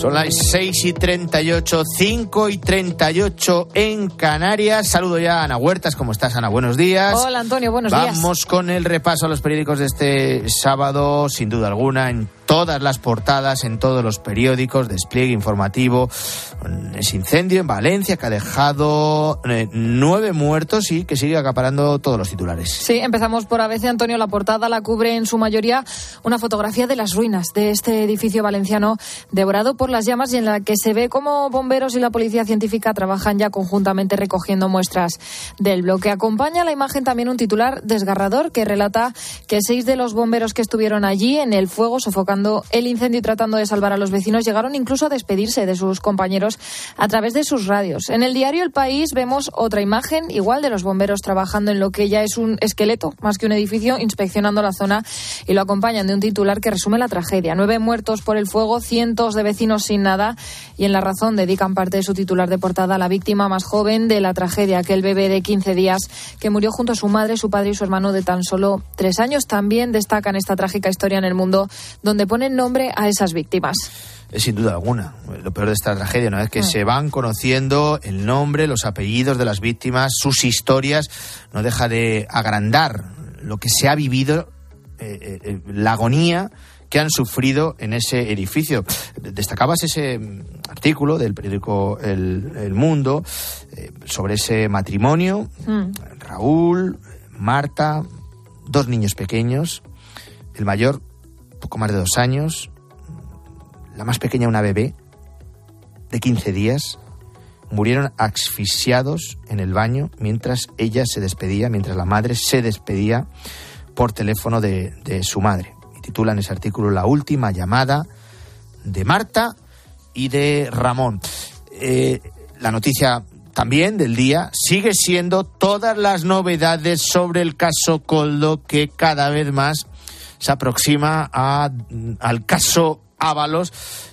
Son las 6 y 38, 5 y 38 en Canarias. Saludo ya a Ana Huertas. ¿Cómo estás, Ana? Buenos días. Hola, Antonio. Buenos días. Vamos con el repaso a los periódicos de este sábado, sin duda alguna, en todas las portadas, en todos los periódicos, despliegue informativo. Ese incendio en Valencia que ha dejado eh, nueve muertos y que sigue acaparando todos los titulares. Sí, empezamos por ABC. Antonio, la portada la cubre en su mayoría una fotografía de las ruinas de este edificio valenciano devorado por las llamas y en la que se ve cómo bomberos y la policía científica trabajan ya conjuntamente recogiendo muestras del bloque. Acompaña la imagen también un titular desgarrador que relata que seis de los bomberos que estuvieron allí en el fuego sofocando el incendio y tratando de salvar a los vecinos, llegaron incluso a despedirse de sus compañeros a través de sus radios. En el diario El País vemos otra imagen, igual de los bomberos trabajando en lo que ya es un esqueleto, más que un edificio, inspeccionando la zona y lo acompañan de un titular que resume la tragedia. Nueve muertos por el fuego, cientos de vecinos sin nada y en La Razón dedican parte de su titular de portada a la víctima más joven de la tragedia, aquel bebé de 15 días que murió junto a su madre, su padre y su hermano de tan solo tres años. También destacan esta trágica historia en el mundo donde ponen nombre a esas víctimas es sin duda alguna. Lo peor de esta tragedia, ¿no? Es que mm. se van conociendo el nombre, los apellidos de las víctimas, sus historias. No deja de agrandar lo que se ha vivido, eh, eh, eh, la agonía que han sufrido en ese edificio. Destacabas ese mm, artículo del periódico El, Mundo sobre ese matrimonio. Mm. Raúl, Marta, dos niños pequeños, el mayor poco más de dos años, la más pequeña una bebé de 15 días, murieron asfixiados en el baño mientras ella se despedía, mientras la madre se despedía por teléfono de, su madre. Y titulan ese artículo La última llamada de Marta y de Ramón. Eh, la noticia también del día sigue siendo todas las novedades sobre el caso Coldo que cada vez más se aproxima al caso Ábalos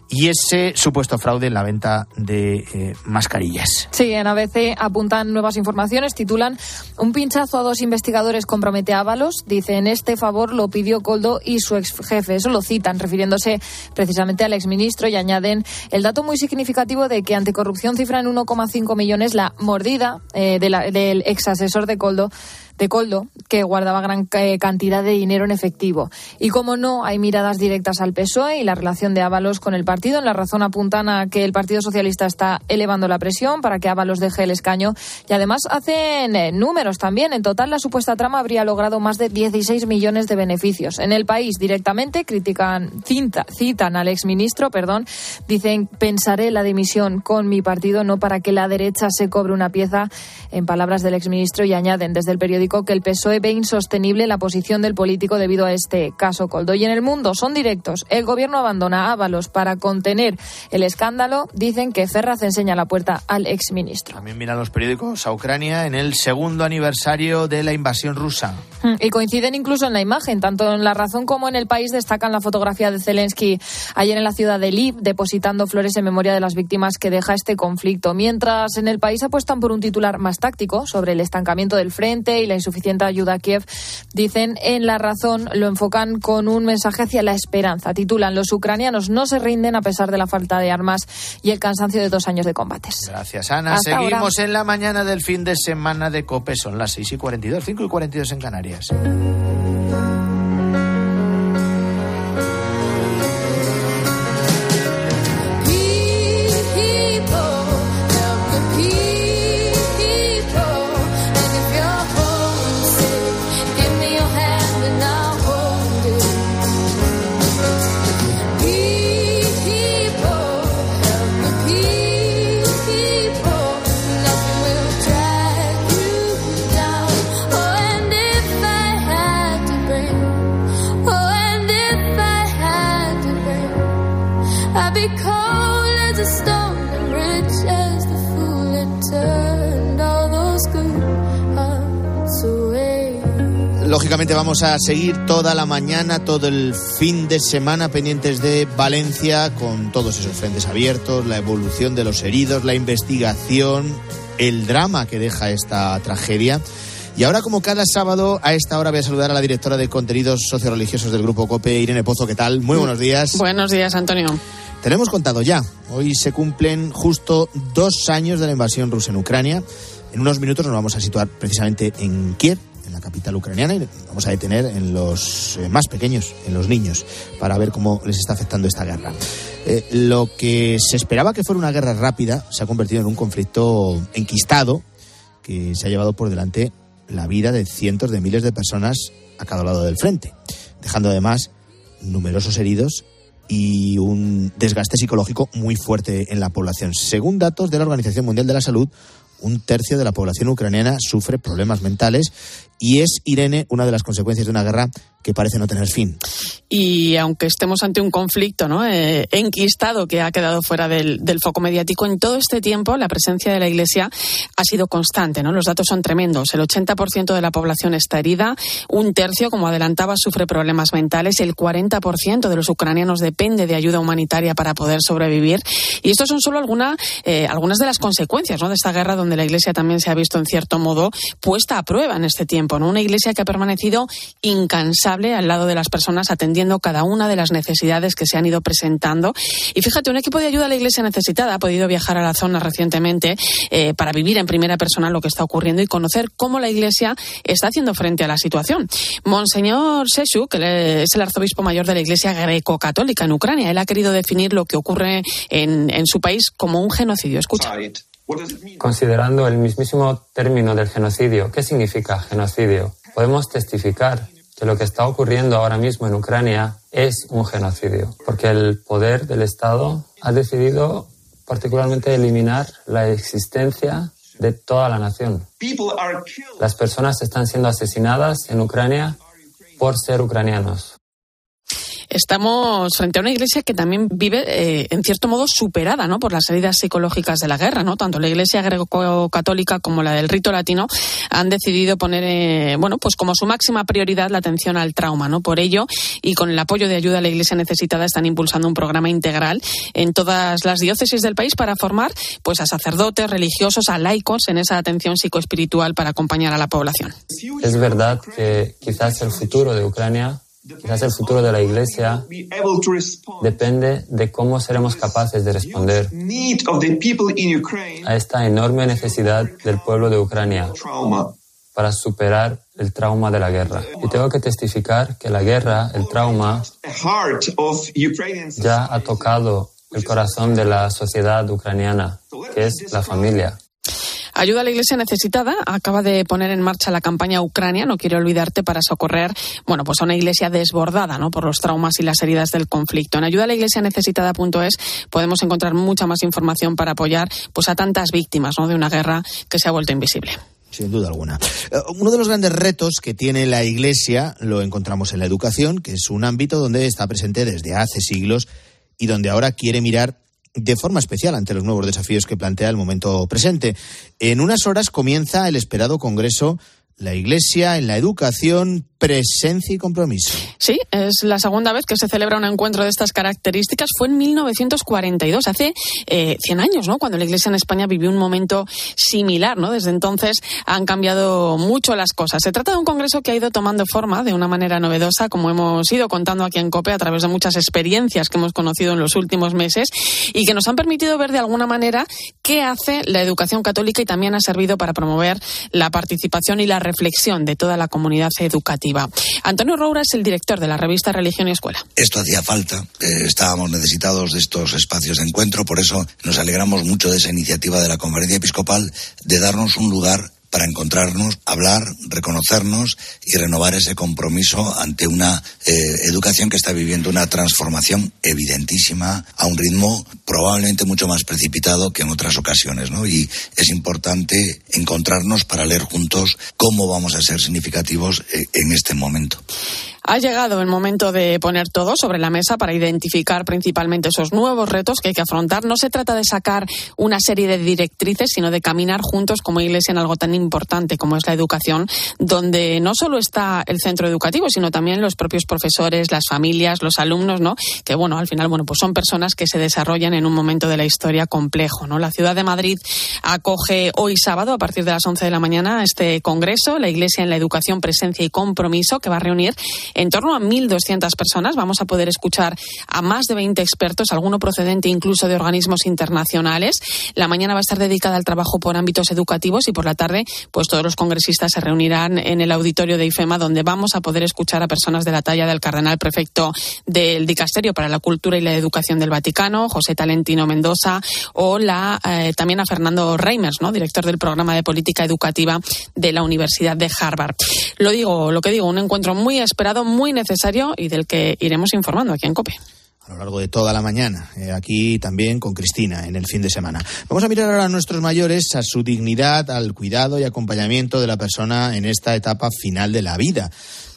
y ese supuesto fraude en la venta de eh, mascarillas. Sí, en ABC apuntan nuevas informaciones, titulan Un pinchazo a dos investigadores compromete a Ábalos. Dicen, este favor lo pidió Coldo y su ex jefe. Eso lo citan, refiriéndose precisamente al exministro y añaden el dato muy significativo de que anticorrupción cifra en 1,5 millones la mordida eh, del ex asesor de Coldo de Coldo, que guardaba gran eh, cantidad de dinero en efectivo. Y como no, hay miradas directas al PSOE y la relación de Ábalos con el partido. En la razón apuntan que el Partido Socialista está elevando la presión para que Ábalos deje el escaño y además hacen eh, números también. En total, la supuesta trama habría logrado más de 16 millones de beneficios. En el país, directamente, critican, cinta, citan al exministro, perdón, dicen, pensaré la dimisión con mi partido, no para que la derecha se cobre una pieza, en palabras del exministro, y añaden desde el periódico que el PSOE ve insostenible la posición del político debido a este caso Coldo. Y en el mundo son directos. El gobierno abandona Ábalos para contener el escándalo. Dicen que Ferraz enseña la puerta al exministro. También miran los periódicos a Ucrania en el segundo aniversario de la invasión rusa. Mm, y coinciden incluso en la imagen. Tanto en La Razón como en El País destacan la fotografía de Zelensky ayer en la ciudad de Lviv depositando flores en memoria de las víctimas que deja este conflicto. Mientras en El País apuestan por un titular más táctico sobre el estancamiento del frente y la insuficiente ayuda a Kiev, dicen en La Razón lo enfocan con un mensaje hacia la esperanza. Titulan Los ucranianos no se rinden a pesar de la falta de armas y el cansancio de dos años de combates. Gracias, Ana. Seguimos en la mañana del fin de semana de COPE. Son las 6 y 42, 5 y 42 en Canarias. Lógicamente vamos a seguir toda la mañana, todo el fin de semana pendientes de Valencia con todos esos frentes abiertos, la evolución de los heridos, la investigación, el drama que deja esta tragedia. Y ahora, como cada sábado, a esta hora voy a saludar a la directora de contenidos socioreligiosos del Grupo COPE, Irene Pozo. ¿Qué tal? Muy buenos días. Buenos días, Antonio. Tenemos contado ya. Hoy se cumplen justo dos años de la invasión rusa en Ucrania. En unos minutos nos vamos a situar precisamente en Kiev, en la capital ucraniana y vamos a detener en los eh, más pequeños, en los niños, para ver cómo les está afectando esta guerra. Eh, lo que se esperaba que fuera una guerra rápida se ha convertido en un conflicto enquistado que se ha llevado por delante la vida de cientos de miles de personas a cada lado del frente, dejando además numerosos heridos y un desgaste psicológico muy fuerte en la población. Según datos de la Organización Mundial de la Salud, un tercio de la población ucraniana sufre problemas mentales y es, Irene, una de las consecuencias de una guerra que parece no tener fin. y aunque estemos ante un conflicto ¿no? Eh, enquistado que ha quedado fuera del, foco mediático, en todo este tiempo la presencia de la Iglesia ha sido constante. ¿no? Los datos son tremendos. El 80% de la población está herida, un tercio, como adelantaba, sufre problemas mentales, el 40% de los ucranianos depende de ayuda humanitaria para poder sobrevivir. Y esto son solo eh, algunas de las consecuencias ¿no? de esta guerra donde la Iglesia también se ha visto en cierto modo puesta a prueba en este tiempo. ¿No? Una Iglesia que ha permanecido incansable al lado de las personas atendiendo cada una de las necesidades que se han ido presentando. Y fíjate, un equipo de ayuda a la Iglesia necesitada ha podido viajar a la zona recientemente eh, para vivir en primera persona lo que está ocurriendo y conocer cómo la Iglesia está haciendo frente a la situación. Monseñor Seshu, que es el arzobispo mayor de la Iglesia greco-católica en Ucrania, él ha querido definir lo que ocurre en su país como un genocidio. Escucha. Considerando el mismísimo término del genocidio, ¿qué significa genocidio? Podemos testificar que lo que está ocurriendo ahora mismo en Ucrania es un genocidio, porque el poder del Estado ha decidido particularmente eliminar la existencia de toda la nación. Las personas están siendo asesinadas en Ucrania por ser ucranianos estamos frente a una iglesia que también vive, eh, en cierto modo, superada ¿no? por las heridas psicológicas de la guerra. ¿no? Tanto la iglesia greco-católica como la del rito latino han decidido poner eh, bueno, pues como su máxima prioridad la atención al trauma. ¿no? Por ello, y con el apoyo de ayuda a la iglesia necesitada, están impulsando un programa integral en todas las diócesis del país para formar pues, a sacerdotes, religiosos, a laicos en esa atención psicoespiritual para acompañar a la población. Es verdad que quizás el futuro de Ucrania Quizás el futuro de la Iglesia depende de cómo seremos capaces de responder a esta enorme necesidad del pueblo de Ucrania para superar el trauma de la guerra. Y tengo que testificar que la guerra, el trauma, ya ha tocado el corazón de la sociedad ucraniana, que es la familia. Ayuda a la Iglesia necesitada acaba de poner en marcha la campaña Ucrania, no quiero olvidarte, para socorrer, bueno, pues a una iglesia desbordada, ¿no? Por los traumas y las heridas del conflicto. En ayuda a la Iglesia necesitada.es podemos encontrar mucha más información para apoyar, pues a tantas víctimas, ¿no? De una guerra que se ha vuelto invisible. Sin duda alguna. Eh, uno de los grandes retos que tiene la Iglesia lo encontramos en la educación, que es un ámbito donde está presente desde hace siglos y donde ahora quiere mirar de forma especial ante los nuevos desafíos que plantea el momento presente. En unas horas comienza el esperado Congreso La Iglesia en la Educación, presencia y compromiso. Sí, es la segunda vez que se celebra un encuentro de estas características. Fue en 1942, hace eh, 100 años, ¿no? Cuando la Iglesia en España vivió un momento similar, ¿no? Desde entonces han cambiado mucho las cosas. Se trata de un congreso que ha ido tomando forma de una manera novedosa, como hemos ido contando aquí en COPE a través de muchas experiencias que hemos conocido en los últimos meses y que nos han permitido ver de alguna manera qué hace la educación católica y también ha servido para promover la participación y la reflexión de toda la comunidad educativa. Antonio Roura es el director de la revista Religión y Escuela. Esto hacía falta, eh, estábamos necesitados de estos espacios de encuentro, por eso nos alegramos mucho de esa iniciativa de la Conferencia Episcopal de darnos un lugar para encontrarnos, hablar, reconocernos y renovar ese compromiso ante una eh, educación que está viviendo una transformación evidentísima a un ritmo probablemente mucho más precipitado que en otras ocasiones, ¿no? Y es importante encontrarnos para leer juntos cómo vamos a ser significativos eh, en este momento. Ha llegado el momento de poner todo sobre la mesa para identificar principalmente esos nuevos retos que hay que afrontar. No se trata de sacar una serie de directrices, sino de caminar juntos como iglesia en algo tan importante como es la educación, donde no solo está el centro educativo, sino también los propios profesores, las familias, los alumnos, ¿no? Que bueno, al final, bueno, pues son personas que se desarrollan en un momento de la historia complejo, ¿no? La ciudad de Madrid acoge hoy sábado a partir de las 11 de la mañana este congreso, la Iglesia en la Educación, Presencia y Compromiso, que va a reunir en torno a 1.200 personas. Vamos a poder escuchar a más de 20 expertos, alguno procedente incluso de organismos internacionales. La mañana va a estar dedicada al trabajo por ámbitos educativos y por la tarde, pues todos los congresistas se reunirán en el auditorio de IFEMA, donde vamos a poder escuchar a personas de la talla del cardenal prefecto del Dicasterio para la Cultura y la Educación del Vaticano, José Talentino Mendoza, o eh, también a Fernando Reimers, director del programa de política educativa de la Universidad de Harvard. Lo digo, lo que digo, un encuentro muy esperado, muy necesario y del que iremos informando aquí en COPE a lo largo de toda la mañana, eh, aquí también con Cristina en el fin de semana. Vamos a mirar ahora a nuestros mayores, a su dignidad, al cuidado y acompañamiento de la persona en esta etapa final de la vida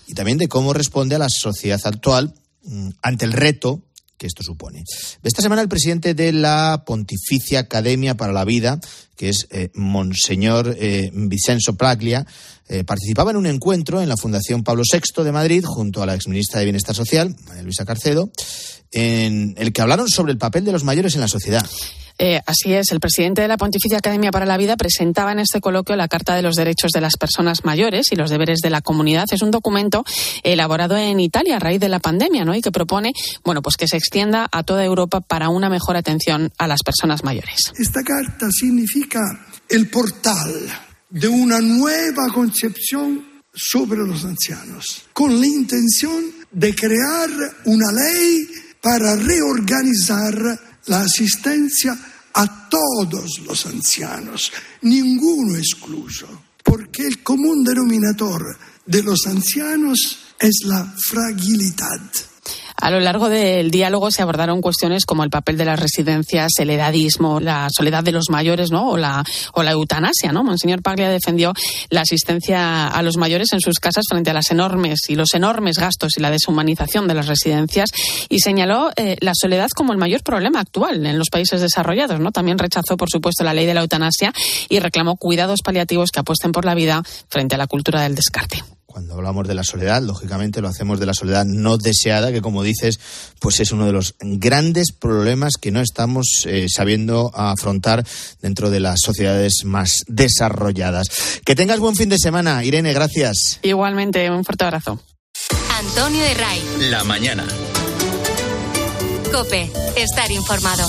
y también de cómo responde a la sociedad actual mm, ante el reto que esto supone. Esta semana el presidente de la Pontificia Academia para la Vida, que es eh, Monseñor eh, Vicenzo Plaglia, eh, participaba en un encuentro en la Fundación Pablo VI de Madrid junto a la exministra de Bienestar Social, María Luisa Carcedo, en el que hablaron sobre el papel de los mayores en la sociedad. Eh, así es, el presidente de la Pontificia Academia para la Vida presentaba en este coloquio la Carta de los Derechos de las Personas Mayores y los Deberes de la Comunidad. Es un documento elaborado en Italia a raíz de la pandemia, ¿no? Y que propone, bueno, pues que se extienda a toda Europa para una mejor atención a las personas mayores. Esta carta significa el portal de una nueva concepción sobre los ancianos, con la intención de crear una ley para reorganizar la asistencia a todos los ancianos, ninguno excluso, porque el común denominador de los ancianos es la fragilidad. A lo largo del diálogo se abordaron cuestiones como el papel de las residencias, el edadismo, la soledad de los mayores, ¿no? O la, o la eutanasia, ¿no? Monseñor Paglia defendió la asistencia a los mayores en sus casas frente a las enormes y los enormes gastos y la deshumanización de las residencias y señaló eh, la soledad como el mayor problema actual en los países desarrollados, ¿no? También rechazó, por supuesto, la ley de la eutanasia y reclamó cuidados paliativos que apuesten por la vida frente a la cultura del descarte cuando hablamos de la soledad, lógicamente lo hacemos de la soledad no deseada, que como dices, pues es uno de los grandes problemas que no estamos eh, sabiendo afrontar dentro de las sociedades más desarrolladas. Que tengas buen fin de semana, Irene, gracias. Igualmente, un fuerte abrazo. Antonio de Ray. La mañana. Cope, estar informado.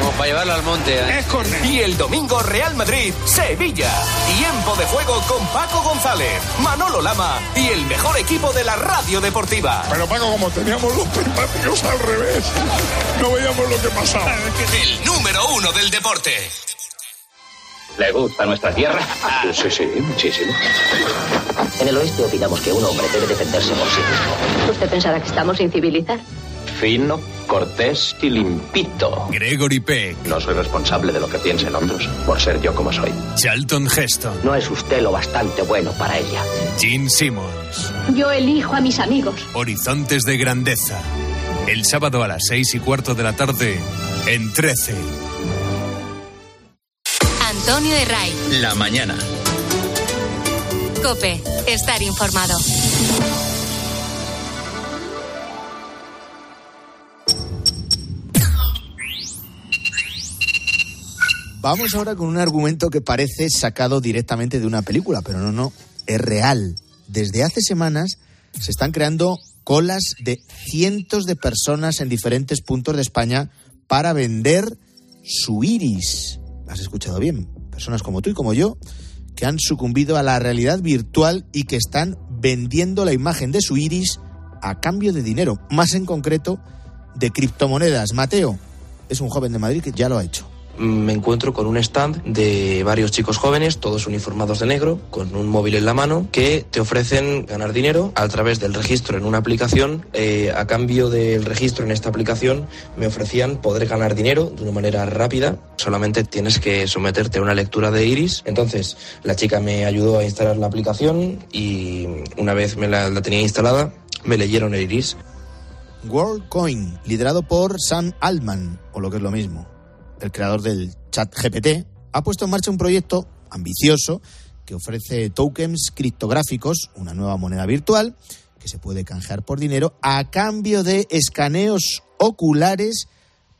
Como para llevarlo al monte. ¿eh? Es corner. Y el domingo Real Madrid, Sevilla. Tiempo de juego con Paco González, Manolo Lama y el mejor equipo de la radio deportiva. Pero Paco, como teníamos los prismáticos al revés, no veíamos lo que pasaba. El número uno del deporte. ¿Le gusta nuestra tierra? Sí, sí, muchísimo. En el oeste opinamos que un hombre debe defenderse por sí mismo. ¿Usted pensará que estamos sin civilizar? Fino, cortés y limpito. Gregory Peck. No soy responsable de lo que piensen otros, por ser yo como soy. Charlton Heston. No es usted lo bastante bueno para ella. Gene Simmons. Yo elijo a mis amigos. Horizontes de grandeza. El sábado a las seis y cuarto de la tarde en 13. Antonio de Ray. La mañana. Cope, estar informado. Vamos ahora con un argumento que parece sacado directamente de una película, pero no, no, es real. Desde hace semanas se están creando colas de cientos de personas en diferentes puntos de España para vender su iris. ¿Has escuchado bien? Personas como tú y como yo que han sucumbido a la realidad virtual y que están vendiendo la imagen de su iris a cambio de dinero, más en concreto de criptomonedas. Mateo es un joven de Madrid que ya lo ha hecho me encuentro con un stand de varios chicos jóvenes, todos uniformados de negro, con un móvil en la mano, que te ofrecen ganar dinero a través del registro en una aplicación. Eh, a cambio del registro en esta aplicación me ofrecían poder ganar dinero de una manera rápida. Solamente tienes que someterte a una lectura de iris. Entonces la chica me ayudó a instalar la aplicación y una vez me la, la tenía instalada, me leyeron el iris. WorldCoin, liderado por Sam Altman, o lo que es lo mismo el creador del chat GPT, ha puesto en marcha un proyecto ambicioso que ofrece tokens criptográficos, una nueva moneda virtual que se puede canjear por dinero a cambio de escaneos oculares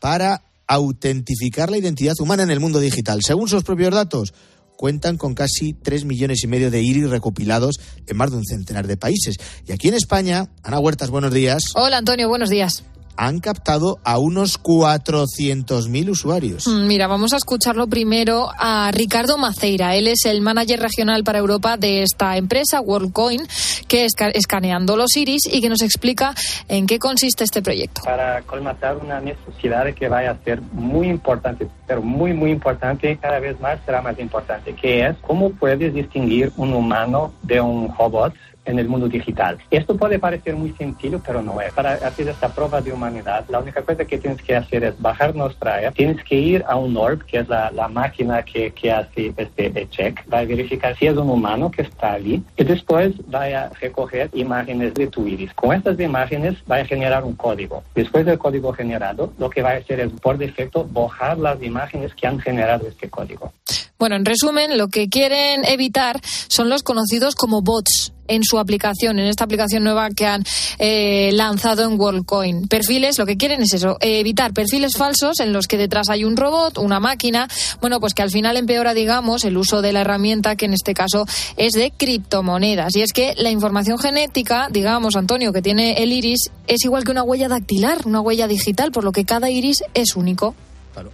para autentificar la identidad humana en el mundo digital. Según sus propios datos, cuentan con casi 3 millones y medio de iris recopilados en más de un centenar de países. Y aquí en España, Ana Huertas, buenos días. Hola Antonio, buenos días han captado a unos 400.000 usuarios. Mm, Mira, vamos a escucharlo primero a Ricardo Maceira. Él es el manager regional para Europa de esta empresa, WorldCoin, que está escaneando los iris y que nos explica en qué consiste este proyecto. Para colmatar una necesidad que vaya a ser muy importante, pero muy, muy importante, cada vez más será más importante, que es cómo puedes distinguir un humano de un robot en el mundo digital. Esto puede parecer muy sencillo, pero no es. Para hacer esta prueba de humanidad, la única cosa que tienes que hacer es bajar nuestra app, tienes que ir a un ORB, que es la, la máquina que, que hace este check, va a verificar si es un humano que está allí y después va a recoger imágenes de tu iris. Con estas imágenes va a generar un código. Después del código generado, lo que va a hacer es por defecto borrar las imágenes que han generado este código. Bueno, en resumen, lo que quieren evitar son los conocidos como bots en su aplicación, en esta aplicación nueva que han eh, lanzado en WorldCoin. Perfiles, lo que quieren es eso, eh, evitar perfiles falsos en los que detrás hay un robot, una máquina, bueno, pues que al final empeora, digamos, el uso de la herramienta que en este caso es de criptomonedas. Y es que la información genética, digamos, Antonio, que tiene el iris, es igual que una huella dactilar, una huella digital, por lo que cada iris es único. Claro.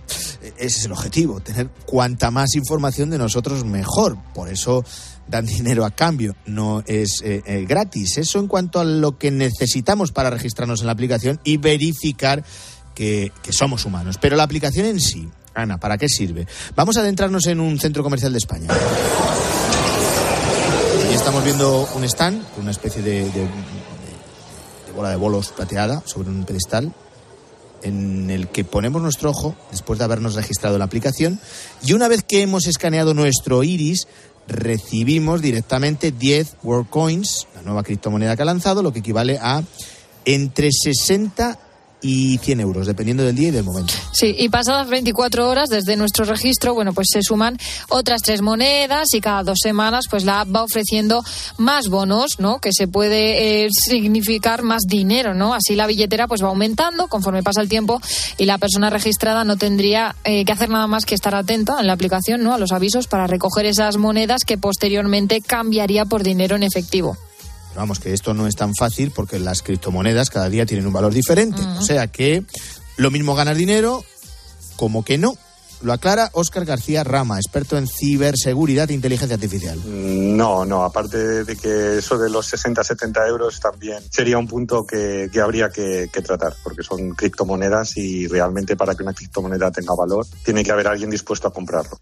Ese es el objetivo, tener cuanta más información de nosotros mejor. Por eso dan dinero a cambio, no es eh, eh, gratis. Eso en cuanto a lo que necesitamos para registrarnos en la aplicación y verificar que, que somos humanos. Pero la aplicación en sí, Ana, ¿para qué sirve? Vamos a adentrarnos en un centro comercial de España. Y estamos viendo un stand, una especie de, bola de bolos plateada sobre un pedestal en el que ponemos nuestro ojo después de habernos registrado la aplicación y una vez que hemos escaneado nuestro iris recibimos directamente 10 World Coins, la nueva criptomoneda que ha lanzado, lo que equivale a entre 60 y 100 euros, dependiendo del día y del momento. Sí, y pasadas 24 horas desde nuestro registro, bueno, pues se suman otras tres monedas y cada dos semanas, pues la app va ofreciendo más bonos, ¿no? Que se puede eh, significar más dinero, ¿no? Así la billetera pues va aumentando conforme pasa el tiempo y la persona registrada no tendría eh, que hacer nada más que estar atenta en la aplicación, ¿no? A los avisos para recoger esas monedas que posteriormente cambiaría por dinero en efectivo. Pero vamos, que esto no es tan fácil porque las criptomonedas cada día tienen un valor diferente. O sea que lo mismo ganar dinero como que no. Lo aclara Óscar García Rama, experto en ciberseguridad e inteligencia artificial. No, no, aparte de que eso de los 60, 70 euros también sería un punto que, que habría que, que, tratar, porque son criptomonedas y realmente para que una criptomoneda tenga valor tiene que haber alguien dispuesto a comprarlo.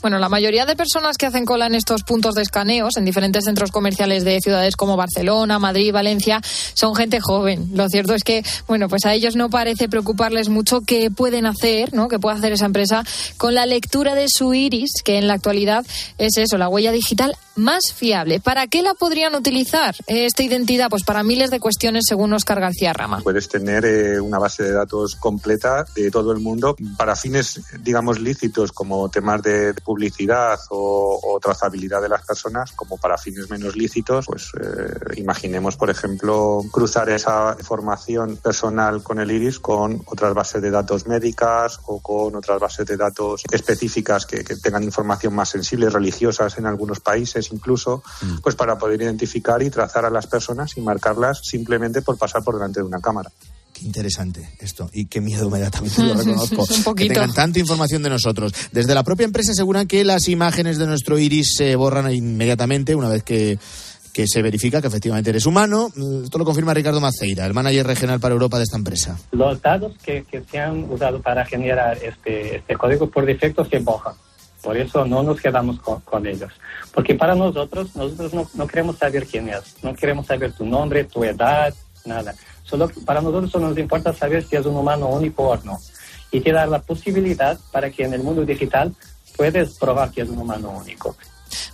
Bueno, la mayoría de personas que hacen cola en estos puntos de escaneos, en diferentes centros comerciales de ciudades como Barcelona, Madrid, Valencia, son gente joven. Lo cierto es que, bueno, pues a ellos no parece preocuparles mucho qué pueden hacer, ¿no? Qué puede hacer esa empresa con la lectura de su iris, que en la actualidad es eso, la huella digital más fiable. ¿Para qué la podrían utilizar esta identidad? Pues para miles de cuestiones, según Oscar García Rama. Puedes tener eh, una base de datos completa de todo el mundo para fines, digamos, lícitos, como temas de publicidad o, o trazabilidad de las personas, como para fines menos lícitos. Pues eh, imaginemos, por ejemplo, cruzar esa información personal con el iris con otras bases de datos médicas o con otras bases de datos específicas que, que tengan información más sensible, religiosas en algunos países incluso, mm. pues para poder identificar y trazar a las personas y marcarlas simplemente por pasar por delante de una cámara. Qué interesante esto y qué miedo me da también, lo reconozco. que tengan tanta información de nosotros. Desde la propia empresa aseguran que las imágenes de nuestro iris se borran inmediatamente una vez que que se verifica que efectivamente eres humano. Esto lo confirma Ricardo Maceira, el manager regional para Europa de esta empresa. Los datos que, que se han usado para generar este, este código por defecto se borran. Por eso no nos quedamos con, ellos. Porque para nosotros, nosotros no, no, queremos saber quién es, no queremos saber tu nombre, tu edad, nada. Solo para nosotros solo nos importa saber si es un humano único o no. Y te da la posibilidad para que en el mundo digital puedes probar que es un humano único.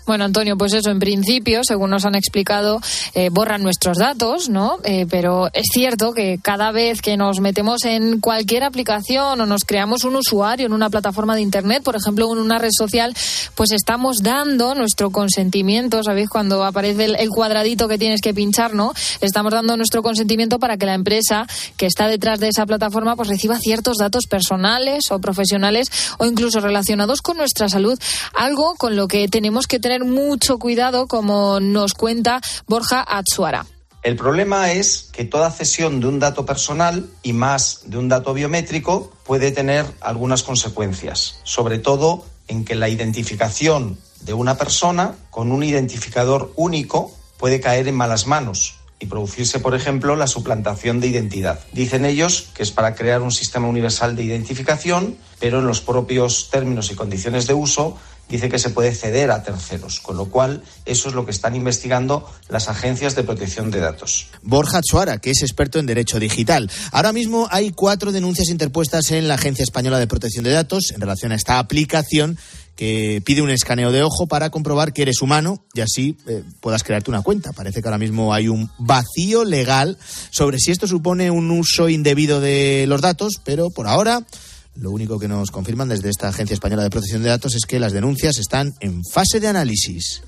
Bueno, Antonio, pues eso, en principio, según nos han explicado, eh, borran nuestros datos, ¿no? Eh, pero es cierto que cada vez que nos metemos en cualquier aplicación o nos creamos un usuario en una plataforma de Internet, por ejemplo, en una red social, pues estamos dando nuestro consentimiento, ¿sabéis? Cuando aparece el, el cuadradito que tienes que pinchar, ¿no? Estamos dando nuestro consentimiento para que la empresa que está detrás de esa plataforma pues reciba ciertos datos personales o profesionales o incluso relacionados con nuestra salud, algo con lo que tenemos que tener mucho cuidado, como nos cuenta Borja Atsuara. El problema es que toda cesión de un dato personal y más de un dato biométrico puede tener algunas consecuencias, sobre todo en que la identificación de una persona con un identificador único puede caer en malas manos y producirse, por ejemplo, la suplantación de identidad. Dicen ellos que es para crear un sistema universal de identificación, pero en los propios términos y condiciones de uso dice que se puede ceder a terceros, con lo cual eso es lo que están investigando las agencias de protección de datos. Borja Chuara, que es experto en derecho digital. Ahora mismo hay cuatro denuncias interpuestas en la Agencia Española de Protección de Datos en relación a esta aplicación que pide un escaneo de ojo para comprobar que eres humano y así eh, puedas crearte una cuenta. Parece que ahora mismo hay un vacío legal sobre si esto supone un uso indebido de los datos, pero por ahora lo único que nos confirman desde esta Agencia Española de Protección de Datos es que las denuncias están en fase de análisis.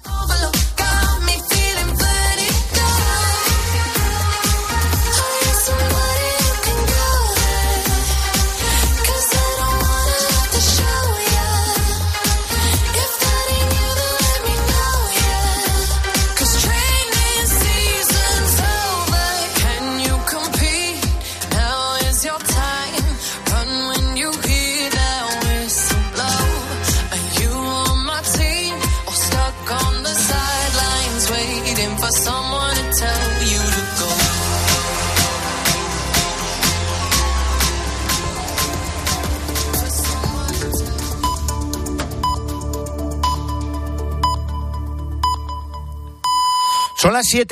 Son las 7.